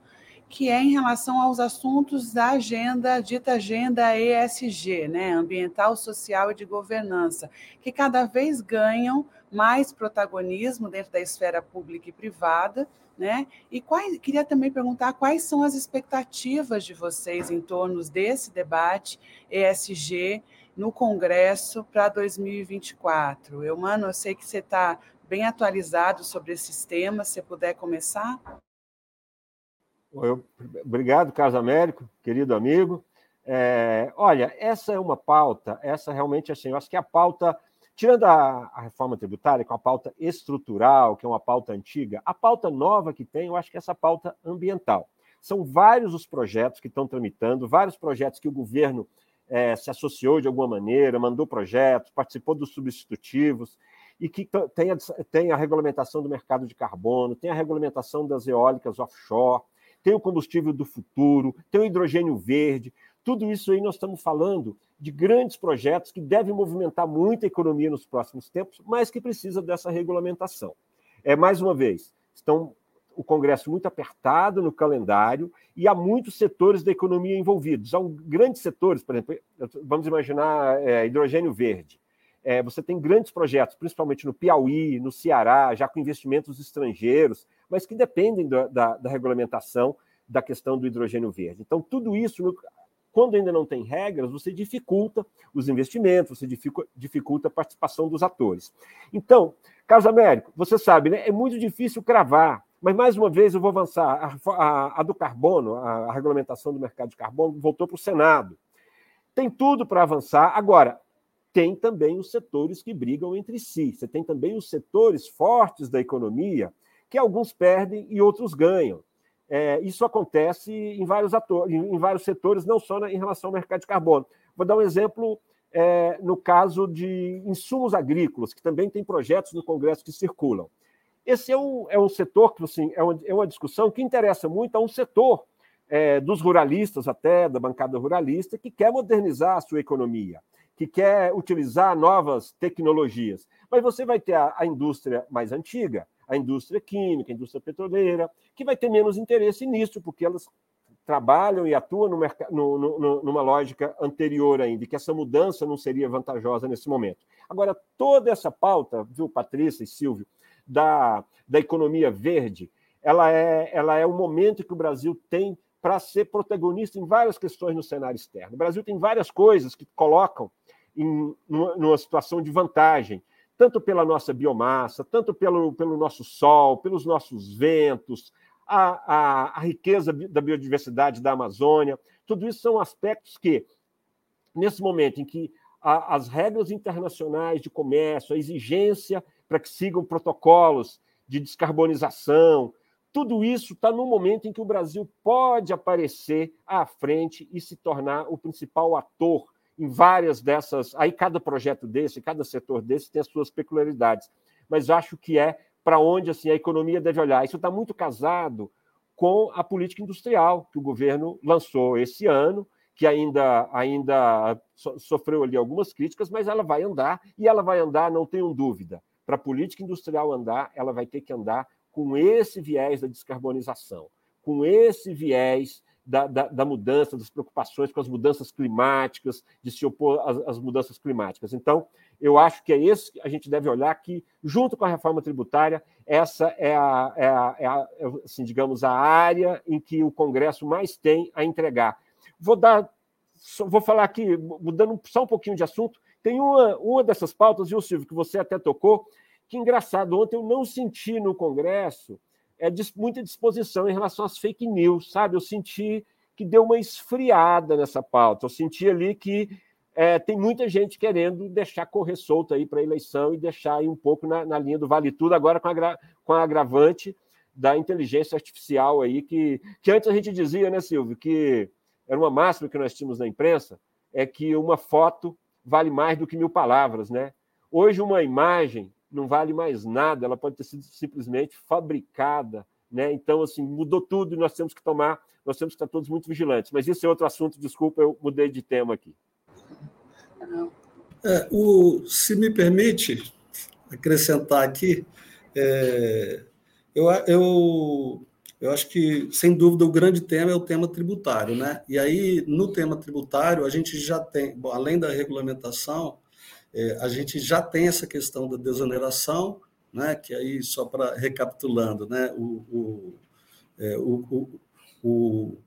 A: que é em relação aos assuntos da agenda, dita agenda ESG, né, ambiental, social e de governança, que cada vez ganham mais protagonismo dentro da esfera pública e privada, né? E quais, queria também perguntar quais são as expectativas de vocês em torno desse debate ESG no Congresso para 2024. Eu, mano, eu sei que você está bem atualizado sobre esses temas, se puder começar.
C: Eu, obrigado, Carlos Américo, querido amigo. É, olha, essa é uma pauta, essa realmente, assim, eu acho que é a pauta, tirando a, a, reforma tributária, que é uma pauta estrutural, que é uma pauta antiga, a pauta nova que tem, eu acho que é essa pauta ambiental. São vários os projetos que estão tramitando, vários projetos que o governo é, se associou de alguma maneira, mandou projetos, participou dos substitutivos, e que tem a, tem a regulamentação do mercado de carbono, tem a regulamentação das eólicas offshore, tem o combustível do futuro, tem o hidrogênio verde. Tudo isso aí nós estamos falando de grandes projetos que devem movimentar muita economia nos próximos tempos, mas que precisa dessa regulamentação. É mais uma vez, estão o Congresso muito apertado no calendário e há muitos setores da economia envolvidos. Há um, grandes setores, por exemplo, vamos imaginar é, hidrogênio verde. É, você tem grandes projetos, principalmente no Piauí, no Ceará, já com investimentos estrangeiros mas que dependem da, da, da regulamentação da questão do hidrogênio verde. Então, tudo isso, quando ainda não tem regras, você dificulta os investimentos, você dificulta a participação dos atores. Então, Carlos Américo, você sabe, né, é muito difícil cravar, mas mais uma vez eu vou avançar. A, a, a do carbono, a, a regulamentação do mercado de carbono, voltou para o Senado. Tem tudo para avançar. Agora, tem também os setores que brigam entre si. Você tem também os setores fortes da economia que alguns perdem e outros ganham. É, isso acontece em vários, atores, em vários setores, não só em relação ao mercado de carbono. Vou dar um exemplo é, no caso de insumos agrícolas, que também tem projetos no Congresso que circulam. Esse é um, é um setor que assim, é, uma, é uma discussão que interessa muito a um setor é, dos ruralistas, até da bancada ruralista, que quer modernizar a sua economia, que quer utilizar novas tecnologias. Mas você vai ter a, a indústria mais antiga, a indústria química, a indústria petroleira, que vai ter menos interesse nisso, porque elas trabalham e atuam no no, no, numa lógica anterior ainda, e que essa mudança não seria vantajosa nesse momento. Agora, toda essa pauta, viu, Patrícia e Silvio, da, da economia verde, ela é, ela é o momento que o Brasil tem para ser protagonista em várias questões no cenário externo. O Brasil tem várias coisas que colocam em numa, numa situação de vantagem tanto pela nossa biomassa, tanto pelo, pelo nosso sol, pelos nossos ventos, a, a, a riqueza da biodiversidade da Amazônia. Tudo isso são aspectos que, nesse momento em que a, as regras internacionais de comércio, a exigência para que sigam protocolos de descarbonização, tudo isso está no momento em que o Brasil pode aparecer à frente e se tornar o principal ator em várias dessas. Aí cada projeto desse, cada setor desse tem as suas peculiaridades. Mas acho que é para onde assim a economia deve olhar. Isso está muito casado com a política industrial que o governo lançou esse ano, que ainda, ainda sofreu ali algumas críticas, mas ela vai andar, e ela vai andar, não tenham dúvida. Para a política industrial andar, ela vai ter que andar com esse viés da descarbonização, com esse viés da, da, da, mudança, das preocupações com as mudanças climáticas, de se opor às, às, mudanças climáticas. Então, eu acho que é isso que a gente deve olhar que, junto com a reforma tributária, essa é a, é a, é a assim, digamos, a área em que o Congresso mais tem a entregar. Vou dar, vou falar aqui, mudando só um pouquinho de assunto, tem uma, uma dessas pautas, viu, Silvio, que você até tocou, que engraçado, ontem eu não senti no Congresso é, muita disposição em relação às fake news, sabe? Eu senti que deu uma esfriada nessa pauta. Eu senti ali que é, tem muita gente querendo deixar correr solto aí para a eleição e deixar aí um pouco na, na, linha do vale tudo, agora com, a, com a agravante da inteligência artificial aí, que, que antes a gente dizia, né, Silvio, que era uma máxima que nós tínhamos na imprensa, é que uma foto vale mais do que mil palavras, né? Hoje uma imagem não vale mais nada, ela pode ter sido simplesmente fabricada, né? Então, assim, mudou tudo e nós temos que tomar, nós temos que estar todos muito vigilantes. Mas isso é outro assunto, desculpa, eu mudei de tema aqui.
B: É, o, se me permite acrescentar aqui, é, eu, eu, eu acho que, sem dúvida, o grande tema é o tema tributário. Né? E aí, no tema tributário, a gente já tem, bom, além da regulamentação, é, a gente já tem essa questão da desoneração, né, que aí, só para recapitulando, né, o, o, é, o, o,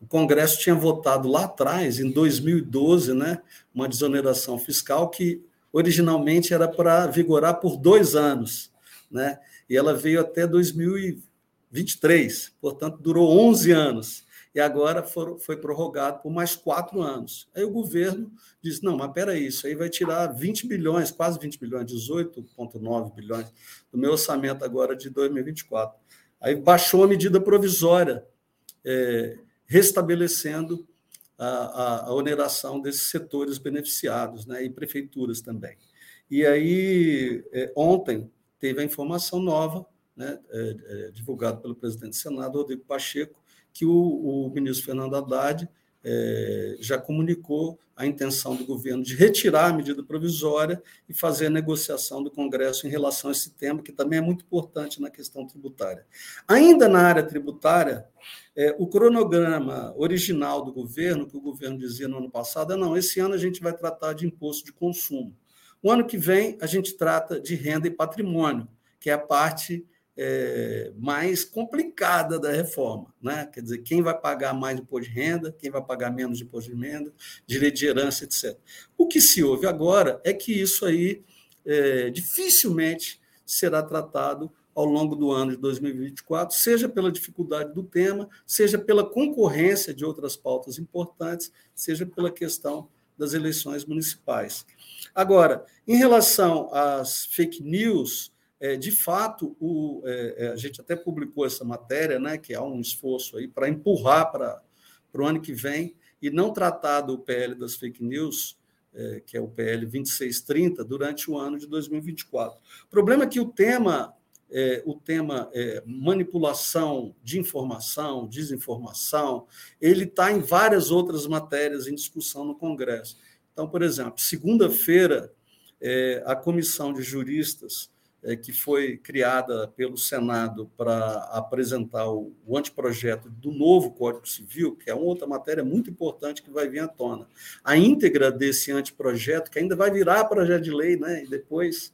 B: o Congresso tinha votado lá atrás, em 2012, né, uma desoneração fiscal que originalmente era para vigorar por dois anos, né, e ela veio até 2023, portanto, durou 11 anos e agora foi prorrogado por mais quatro anos. Aí o governo disse: não, mas peraí, isso aí vai tirar 20 bilhões, quase 20 bilhões, 18,9 bilhões do meu orçamento agora de 2024. Aí baixou a medida provisória, é, restabelecendo a, a, a, oneração desses setores beneficiados, né, e prefeituras também. E aí, é, ontem, teve a informação nova, né, é, é divulgada pelo presidente do Senado, Rodrigo Pacheco, que o, o ministro Fernando Haddad é, já comunicou a intenção do governo de retirar a medida provisória e fazer a negociação do Congresso em relação a esse tema, que também é muito importante na questão tributária. Ainda na área tributária, é, o cronograma original do governo, que o governo dizia no ano passado, é não, esse ano a gente vai tratar de imposto de consumo. O ano que vem, a gente trata de renda e patrimônio, que é a parte é, mais complicada da reforma. Né? Quer dizer, quem vai pagar mais imposto de renda, quem vai pagar menos imposto de renda, direito de herança, etc. O que se ouve agora é que isso aí é, dificilmente será tratado ao longo do ano de 2024, seja pela dificuldade do tema, seja pela concorrência de outras pautas importantes, seja pela questão das eleições municipais. Agora, em relação às fake news, é, de fato, o, é, é, a gente até publicou essa matéria, né, que há um esforço aí para empurrar para o ano que vem e não tratar do PL das fake news, é, que é o PL 2630, durante o ano de 2024. O problema é que o tema, é, o tema é, manipulação de informação, desinformação, ele está em várias outras matérias em discussão no Congresso. Então, por exemplo, segunda-feira, a comissão de juristas que foi criada pelo Senado para apresentar o, o anteprojeto do novo Código Civil, que é outra matéria muito importante que vai vir à tona. A íntegra desse anteprojeto, que ainda vai virar projeto de lei, né, e depois.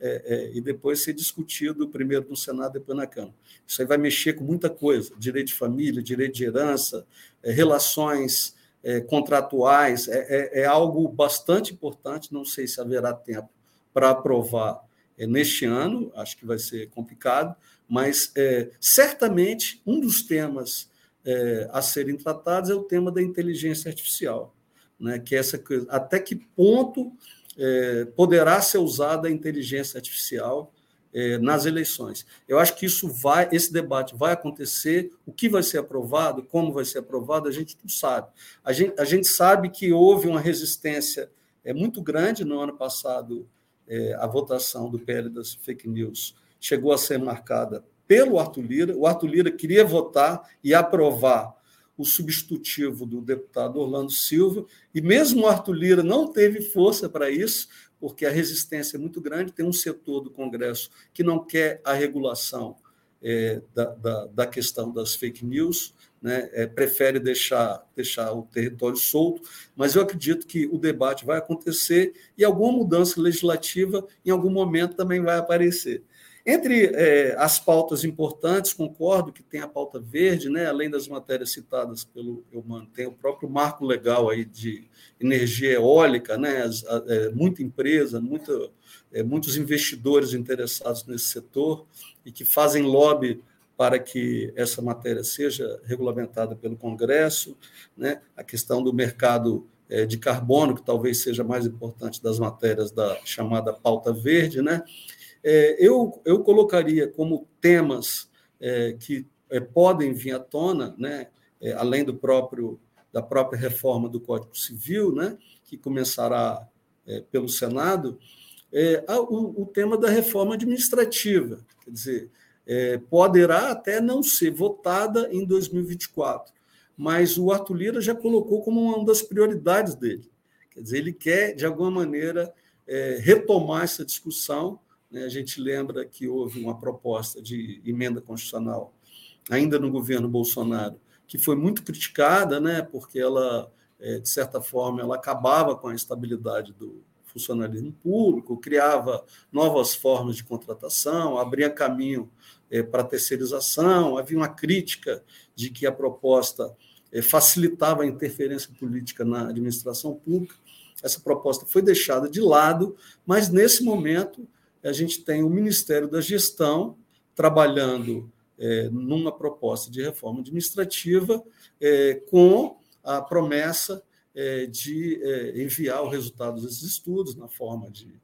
B: É, é, e depois ser discutido primeiro no Senado e depois na Câmara. Isso aí vai mexer com muita coisa: direito de família, direito de herança, é, relações é, contratuais. É, é, é algo bastante importante. Não sei se haverá tempo para aprovar é, neste ano, acho que vai ser complicado, mas é, certamente um dos temas é, a serem tratados é o tema da inteligência artificial, né? que é essa até que ponto é, poderá ser usada a inteligência artificial é, nas eleições. Eu acho que isso vai, esse debate vai acontecer. O que vai ser aprovado, como vai ser aprovado, a gente não sabe. A gente, a gente sabe que houve uma resistência é, muito grande no ano passado. É, a votação do PL das fake news chegou a ser marcada pelo Arthur Lira. O Arthur Lira queria votar e aprovar o substitutivo do deputado Orlando Silva, e mesmo o Arthur Lira não teve força para isso, porque a resistência é muito grande. Tem um setor do Congresso que não quer a regulação é, da, da, da, questão das fake news, né? É, prefere deixar, deixar o território solto, mas eu acredito que o debate vai acontecer e alguma mudança legislativa em algum momento também vai aparecer. Entre é, as pautas importantes, concordo que tem a pauta verde, né, além das matérias citadas pelo Eumano, tem o próprio marco legal aí de energia eólica, né, as, a, é, muita empresa, muita, é, muitos investidores interessados nesse setor e que fazem lobby para que essa matéria seja regulamentada pelo Congresso, né, a questão do mercado é, de carbono, que talvez seja mais importante das matérias da chamada pauta verde, né, é, eu, eu colocaria como temas é, que podem vir à tona, né, além do próprio da própria reforma do Código Civil, né, que começará pelo Senado, o, o, tema da reforma administrativa, quer dizer, poderá até não ser votada em 2024, mas o Arthur Lira já colocou como uma das prioridades dele. Quer dizer, ele quer, de alguma maneira, retomar essa discussão né? A gente lembra que houve uma proposta de emenda constitucional, ainda no governo Bolsonaro, que foi muito criticada, né? porque ela, é, de certa forma, ela acabava com a estabilidade do funcionalismo público, criava novas formas de contratação, abria caminho é, para terceirização, havia uma crítica de que a proposta é, facilitava a interferência política na administração pública. Essa proposta foi deixada de lado, mas nesse momento a gente tem o Ministério da Gestão trabalhando é, numa proposta de reforma administrativa com a promessa é, de é, enviar o resultado desses estudos na forma de,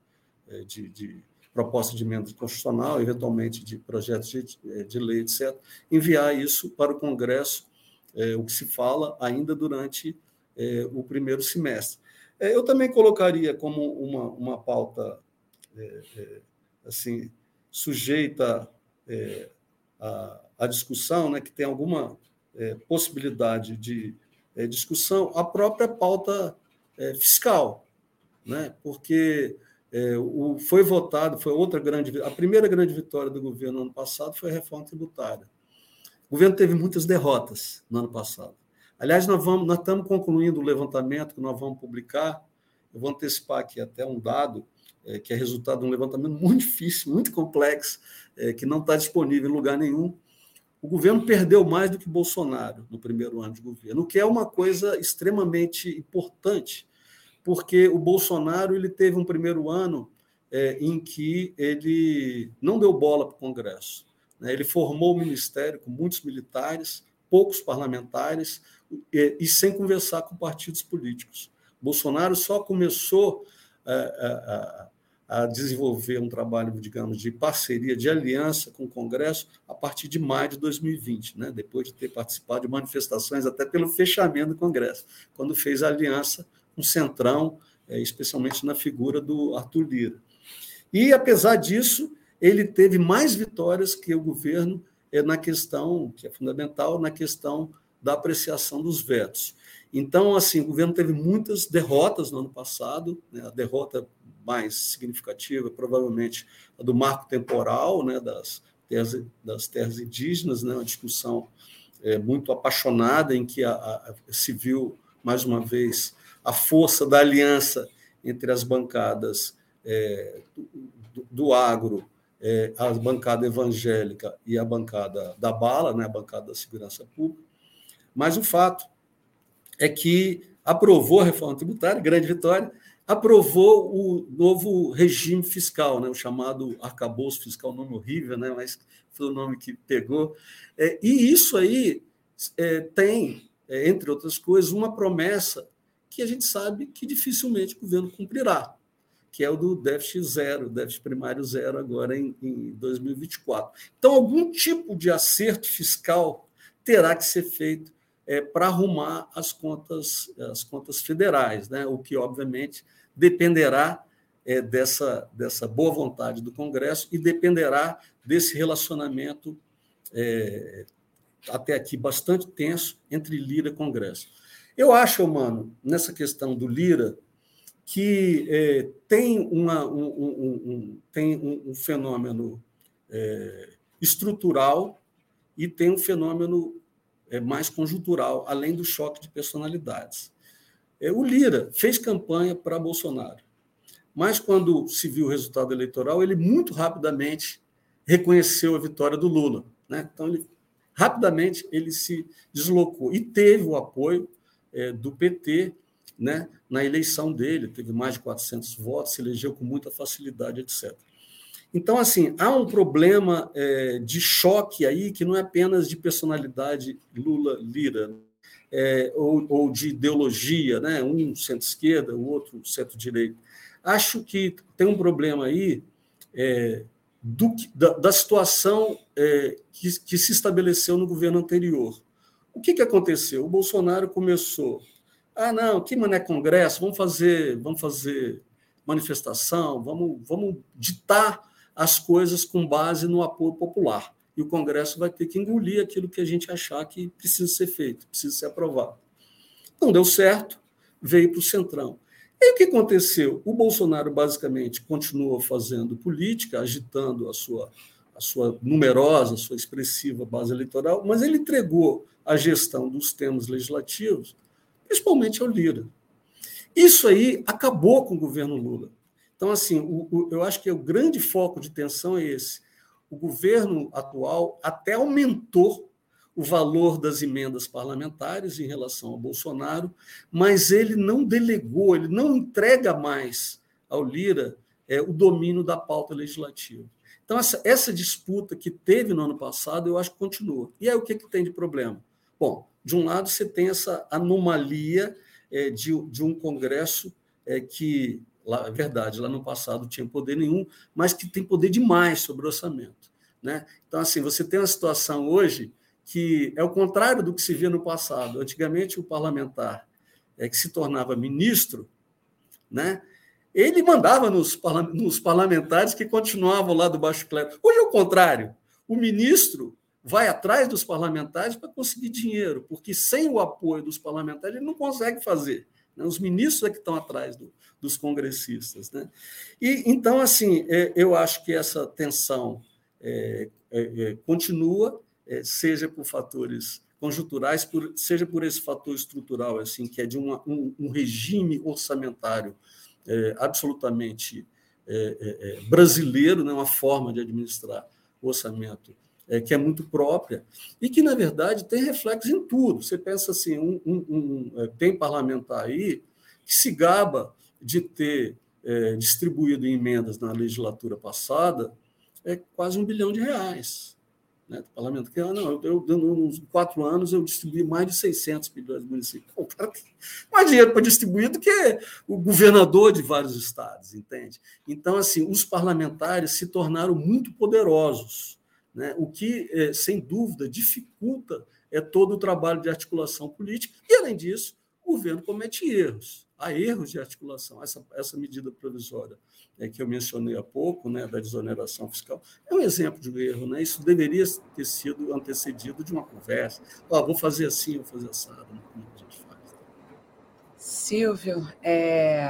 B: é, de, de proposta de emenda constitucional, eventualmente de projetos de, é, de lei, etc., enviar isso para o Congresso, o que se fala ainda durante o primeiro semestre. eu também colocaria como uma, uma pauta é, é, assim sujeita é, à, à, discussão, né, que tem alguma é, possibilidade de é, discussão, a própria pauta é, fiscal, né, porque é, o, foi votado, foi outra grande, a primeira grande vitória do governo no ano passado foi a reforma tributária. O governo teve muitas derrotas no ano passado. Aliás, nós, vamos, nós estamos concluindo o levantamento que nós vamos publicar. Eu vou antecipar aqui até um dado é, que é resultado de um levantamento muito difícil, muito complexo, é, que não está disponível em lugar nenhum. O governo perdeu mais do que Bolsonaro no primeiro ano de governo, o que é uma coisa extremamente importante, porque o Bolsonaro ele teve um primeiro ano é, em que ele não deu bola para o Congresso. Né? Ele formou o ministério com muitos militares, poucos parlamentares e, e sem conversar com partidos políticos. Bolsonaro só começou a, a desenvolver um trabalho, digamos, de parceria, de aliança com o Congresso a partir de maio de 2020, né? depois de ter participado de manifestações até pelo fechamento do Congresso, quando fez a aliança com o Centrão, é, especialmente na figura do Arthur Lira. E, apesar disso, ele teve mais vitórias que o governo é, na questão, que é fundamental, na questão da apreciação dos vetos. Então, assim, o governo teve muitas derrotas no ano passado, né? a derrota mais significativa, provavelmente a do marco temporal né, das, terras, das terras indígenas, né, uma discussão é, muito apaixonada em que a, a, se viu, mais uma vez, a força da aliança entre as bancadas é, do, do, agro, é, a bancada evangélica e a bancada da bala, né, a bancada da segurança pública. Mas o fato é que aprovou a reforma tributária, grande vitória, aprovou o novo regime fiscal, né, o chamado arcabouço fiscal, nome horrível, né, mas foi o nome que pegou. É, e isso aí é, tem, é, entre outras coisas, uma promessa que a gente sabe que dificilmente o governo cumprirá, que é o do déficit zero, déficit primário zero, agora em, em 2024. Então, algum tipo de acerto fiscal terá que ser feito é, para arrumar as contas, as contas federais, né? o que, obviamente, dependerá é, dessa, dessa boa vontade do Congresso e dependerá desse relacionamento é, até aqui bastante tenso entre Lira e Congresso. Eu acho, mano, nessa questão do Lira, que é, tem, uma, um, um, um, tem um, fenômeno é, estrutural e tem um fenômeno mais conjuntural, além do choque de personalidades. É, o Lira fez campanha para Bolsonaro, mas quando se viu o resultado eleitoral, ele muito rapidamente reconheceu a vitória do Lula. Né? Então, ele, rapidamente ele se deslocou e teve o apoio é, do PT né, na eleição dele, teve mais de 400 votos, se elegeu com muita facilidade, etc. Então, assim, há um problema é, de choque aí que não é apenas de personalidade Lula-Lira, é, ou, ou, de ideologia, né? um centro-esquerda, o outro centro-direita. Acho que tem um problema aí é, do, da, da, situação é, que, que, se estabeleceu no governo anterior. O que, que aconteceu? O Bolsonaro começou. Ah, não, que mané congresso, vamos fazer, vamos fazer manifestação, vamos, vamos ditar as coisas com base no apoio popular. E o Congresso vai ter que engolir aquilo que a gente achar que precisa ser feito, precisa ser aprovado. Não deu certo, veio para o Centrão. E o que aconteceu? O Bolsonaro, basicamente, continuou fazendo política, agitando a sua, a sua numerosa, a sua expressiva base eleitoral, mas ele entregou a gestão dos temas legislativos, principalmente ao Lira. Isso aí acabou com o governo Lula. Então, assim, o, o, eu acho que o grande foco de tensão é esse. O governo atual até aumentou o valor das emendas parlamentares em relação ao Bolsonaro, mas ele não delegou, ele não entrega mais ao Lira é, o domínio da pauta legislativa. Então, essa, essa disputa que teve no ano passado, eu acho que continua. E aí, o que, que tem de problema? Bom, de um lado, você tem essa anomalia é, de, de um Congresso é, que lá, é verdade, lá no passado tinha poder nenhum, mas que tem poder demais sobre o orçamento. Né? Então, assim, você tem uma situação hoje que é o contrário do que se via no passado. Antigamente, o parlamentar é, que se tornava ministro, né? ele mandava nos, nos parlamentares que continuavam lá do baixo clero. Hoje é o contrário. O ministro vai atrás dos parlamentares para conseguir dinheiro, porque sem o apoio dos parlamentares ele não consegue fazer. Né? Os ministros é que estão atrás do, dos congressistas. Né? E então, assim, é, eu acho que essa tensão é, é, é continua, é, seja por fatores conjunturais, por, seja por esse fator estrutural, assim, que é de uma, um, um, regime orçamentário absolutamente brasileiro, né? uma forma de administrar o orçamento é, que é muito própria e que, na verdade, tem reflexo em tudo. Você pensa assim, um, um, um, tem parlamentar aí que se gaba de ter é, distribuído emendas na legislatura passada é quase um bilhão de reais. Né, do parlamento que ah, não, eu, eu, nos quatro anos eu distribuí mais de 600 bilhões de municípios. O cara tem mais dinheiro para distribuir do que o governador de vários estados, entende? Então, assim, os parlamentares se tornaram muito poderosos, né, o que, é, sem dúvida, dificulta é todo o trabalho de articulação política, e, além disso, o governo comete erros há erros de articulação. Essa, essa medida provisória é, que eu mencionei há pouco, né, da desoneração fiscal, é um exemplo de um erro. Né? Isso deveria ter sido antecedido de uma conversa. Oh, vou fazer assim, vou fazer assado. Né? Como a gente faz.
A: Silvio, é,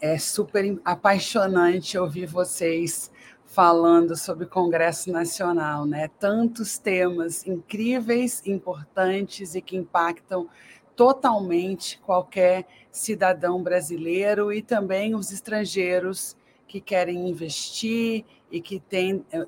A: é super apaixonante ouvir vocês falando sobre o Congresso Nacional, né? Tantos temas incríveis, importantes e que impactam totalmente qualquer cidadão brasileiro e também os estrangeiros que querem investir e que tem, eh,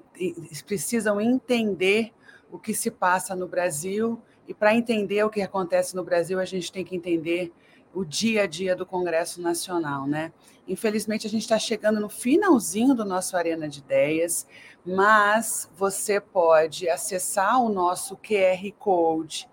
A: precisam entender o que se passa no Brasil. E para entender o que acontece no Brasil, a gente tem que entender o dia a dia do Congresso Nacional, né? Infelizmente, a gente está chegando no finalzinho do nosso Arena de Ideias, mas você pode acessar o nosso QR Code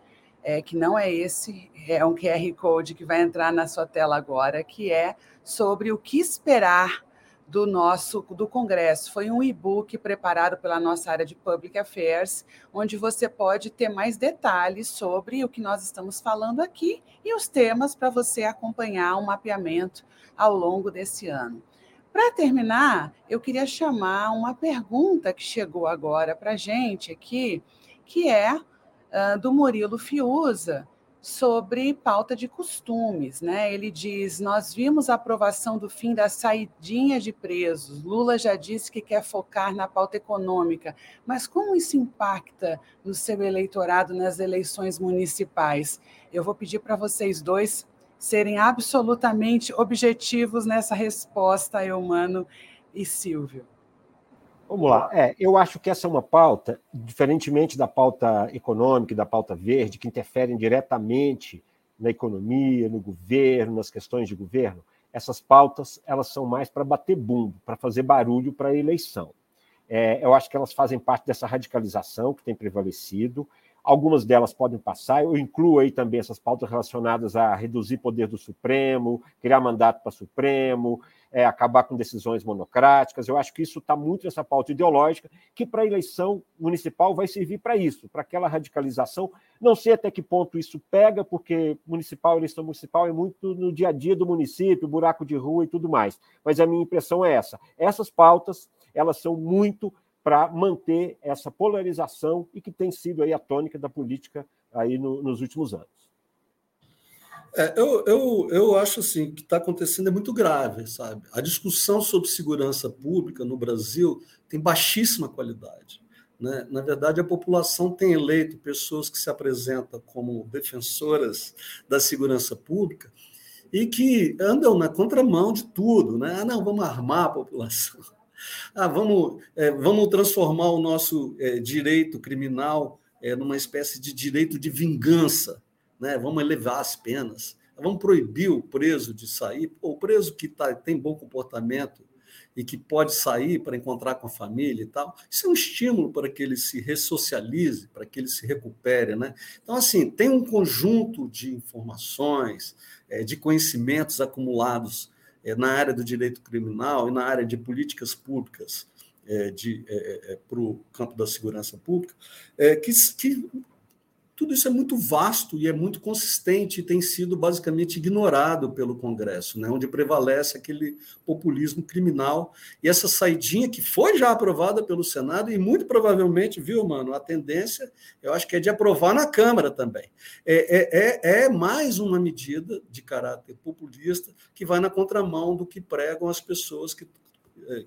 A: é, que não é esse, é um QR Code que vai entrar na sua tela agora, que é sobre o que esperar do nosso do congresso. Foi um e-book preparado pela nossa área de Public Affairs, onde você pode ter mais detalhes sobre o que nós estamos falando aqui e os temas para você acompanhar o mapeamento ao longo desse ano. Para terminar, eu queria chamar uma pergunta que chegou agora para a gente aqui, que é uh, do Murilo Fiuza, sobre pauta de costumes. Né? Ele diz: Nós vimos a aprovação do fim da saidinha de presos. Lula já disse que quer focar na pauta econômica, mas como isso impacta no seu eleitorado nas eleições municipais? Eu vou pedir para vocês dois serem absolutamente objetivos nessa resposta, Eumano e Silvio.
C: Vamos lá. É, eu acho que essa é uma pauta, diferentemente da pauta econômica e da pauta verde, que interferem diretamente na economia, no governo, nas questões de governo. Essas pautas elas são mais para bater bumbo, para fazer barulho para a eleição. É, eu acho que elas fazem parte dessa radicalização que tem prevalecido. Algumas delas podem passar, eu incluo aí também essas pautas relacionadas a reduzir poder do Supremo, criar mandato para Supremo, é, acabar com decisões monocráticas. Eu acho que isso está muito nessa pauta ideológica, que para a eleição municipal vai servir para isso, para aquela radicalização. Não sei até que ponto isso pega, porque municipal, eleição municipal é muito no dia a dia do município, buraco de rua e tudo mais. Mas a minha impressão é essa. Essas pautas, elas são muito para manter essa polarização e que tem sido aí a tônica da política aí no, nos últimos anos.
B: É, eu, eu, eu acho assim que está acontecendo é muito grave, sabe? A discussão sobre segurança pública no Brasil tem baixíssima qualidade. Né? Na verdade, a população tem eleito pessoas que se apresentam como defensoras da segurança pública e que andam na contramão de tudo. Né? Ah, não, vamos armar a população. Ah, vamos, é, vamos transformar o nosso é, direito criminal é, numa espécie de direito de vingança, né? vamos elevar as penas, vamos proibir o preso de sair, o preso que tá, tem bom comportamento e que pode sair para encontrar com a família e tal, isso é um estímulo para que ele se ressocialize, para que ele se recupere. Né? Então, assim, tem um conjunto de informações, é, de conhecimentos acumulados na área do direito criminal e na área de políticas públicas é, é, para o campo da segurança pública, que, que tudo isso é muito vasto e é muito consistente e tem sido basicamente ignorado pelo Congresso, né, onde prevalece aquele populismo criminal e essa saidinha que foi já aprovada pelo Senado e muito provavelmente, viu, mano, a tendência, eu acho que é de aprovar na Câmara também. É, é, é, é mais uma medida de caráter populista que vai na contramão do que pregam as pessoas que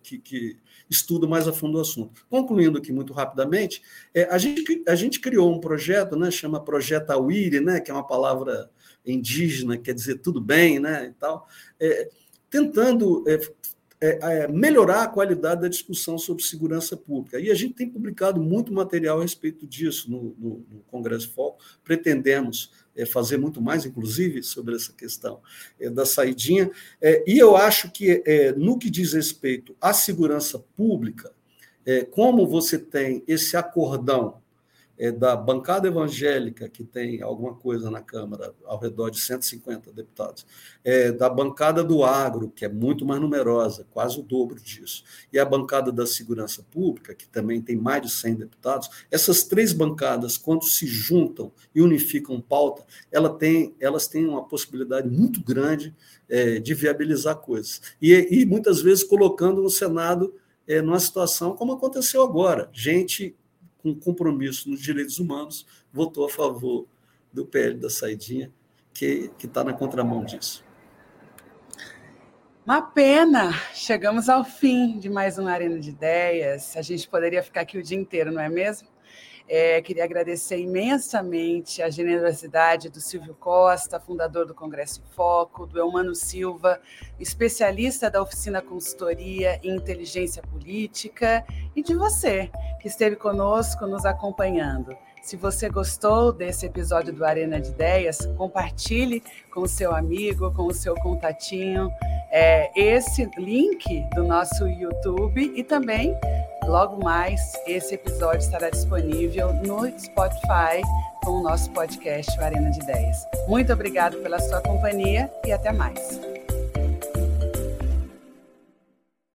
B: que, que estudam mais a fundo o assunto. Concluindo aqui muito rapidamente, é, a, gente, a gente criou um projeto, né, chama Projeto Awiri, né, que é uma palavra indígena, quer dizer tudo bem, né, e tal, é, tentando é, é, é, melhorar a qualidade da discussão sobre segurança pública. E a gente tem publicado muito material a respeito disso no, no, no Congresso Foco. Pretendemos é, fazer muito mais, inclusive, sobre essa questão é, da saidinha. É, e eu acho que, é, no que diz respeito à segurança pública, é, como você tem esse acordão é, da bancada evangélica, que tem alguma coisa na Câmara, ao redor de 150 deputados, é, da bancada do agro, que é muito mais numerosa, quase o dobro disso, e a bancada da segurança pública, que também tem mais de 100 deputados, essas três bancadas, quando se juntam e unificam pauta, ela tem, elas têm uma possibilidade muito grande é, de viabilizar coisas. E, e muitas vezes colocando o Senado é, numa situação como aconteceu agora. Gente com compromisso nos direitos humanos, votou a favor do PL da saidinha, que está na contramão disso.
A: Uma pena, chegamos ao fim de mais uma Arena de Ideias. A gente poderia ficar aqui o dia inteiro, não é mesmo? É, queria agradecer imensamente a generosidade do Silvio Costa, fundador do Congresso em Foco, do Elmano Silva, especialista da Oficina Consultoria em Inteligência Política, e de você, que esteve conosco nos acompanhando. Se você gostou desse episódio do Arena de Ideias, compartilhe com o seu amigo, com o seu contatinho, é, esse link do nosso YouTube e também Logo mais, esse episódio estará disponível no Spotify com o nosso podcast Arena de Ideias. Muito obrigado pela sua companhia e até mais.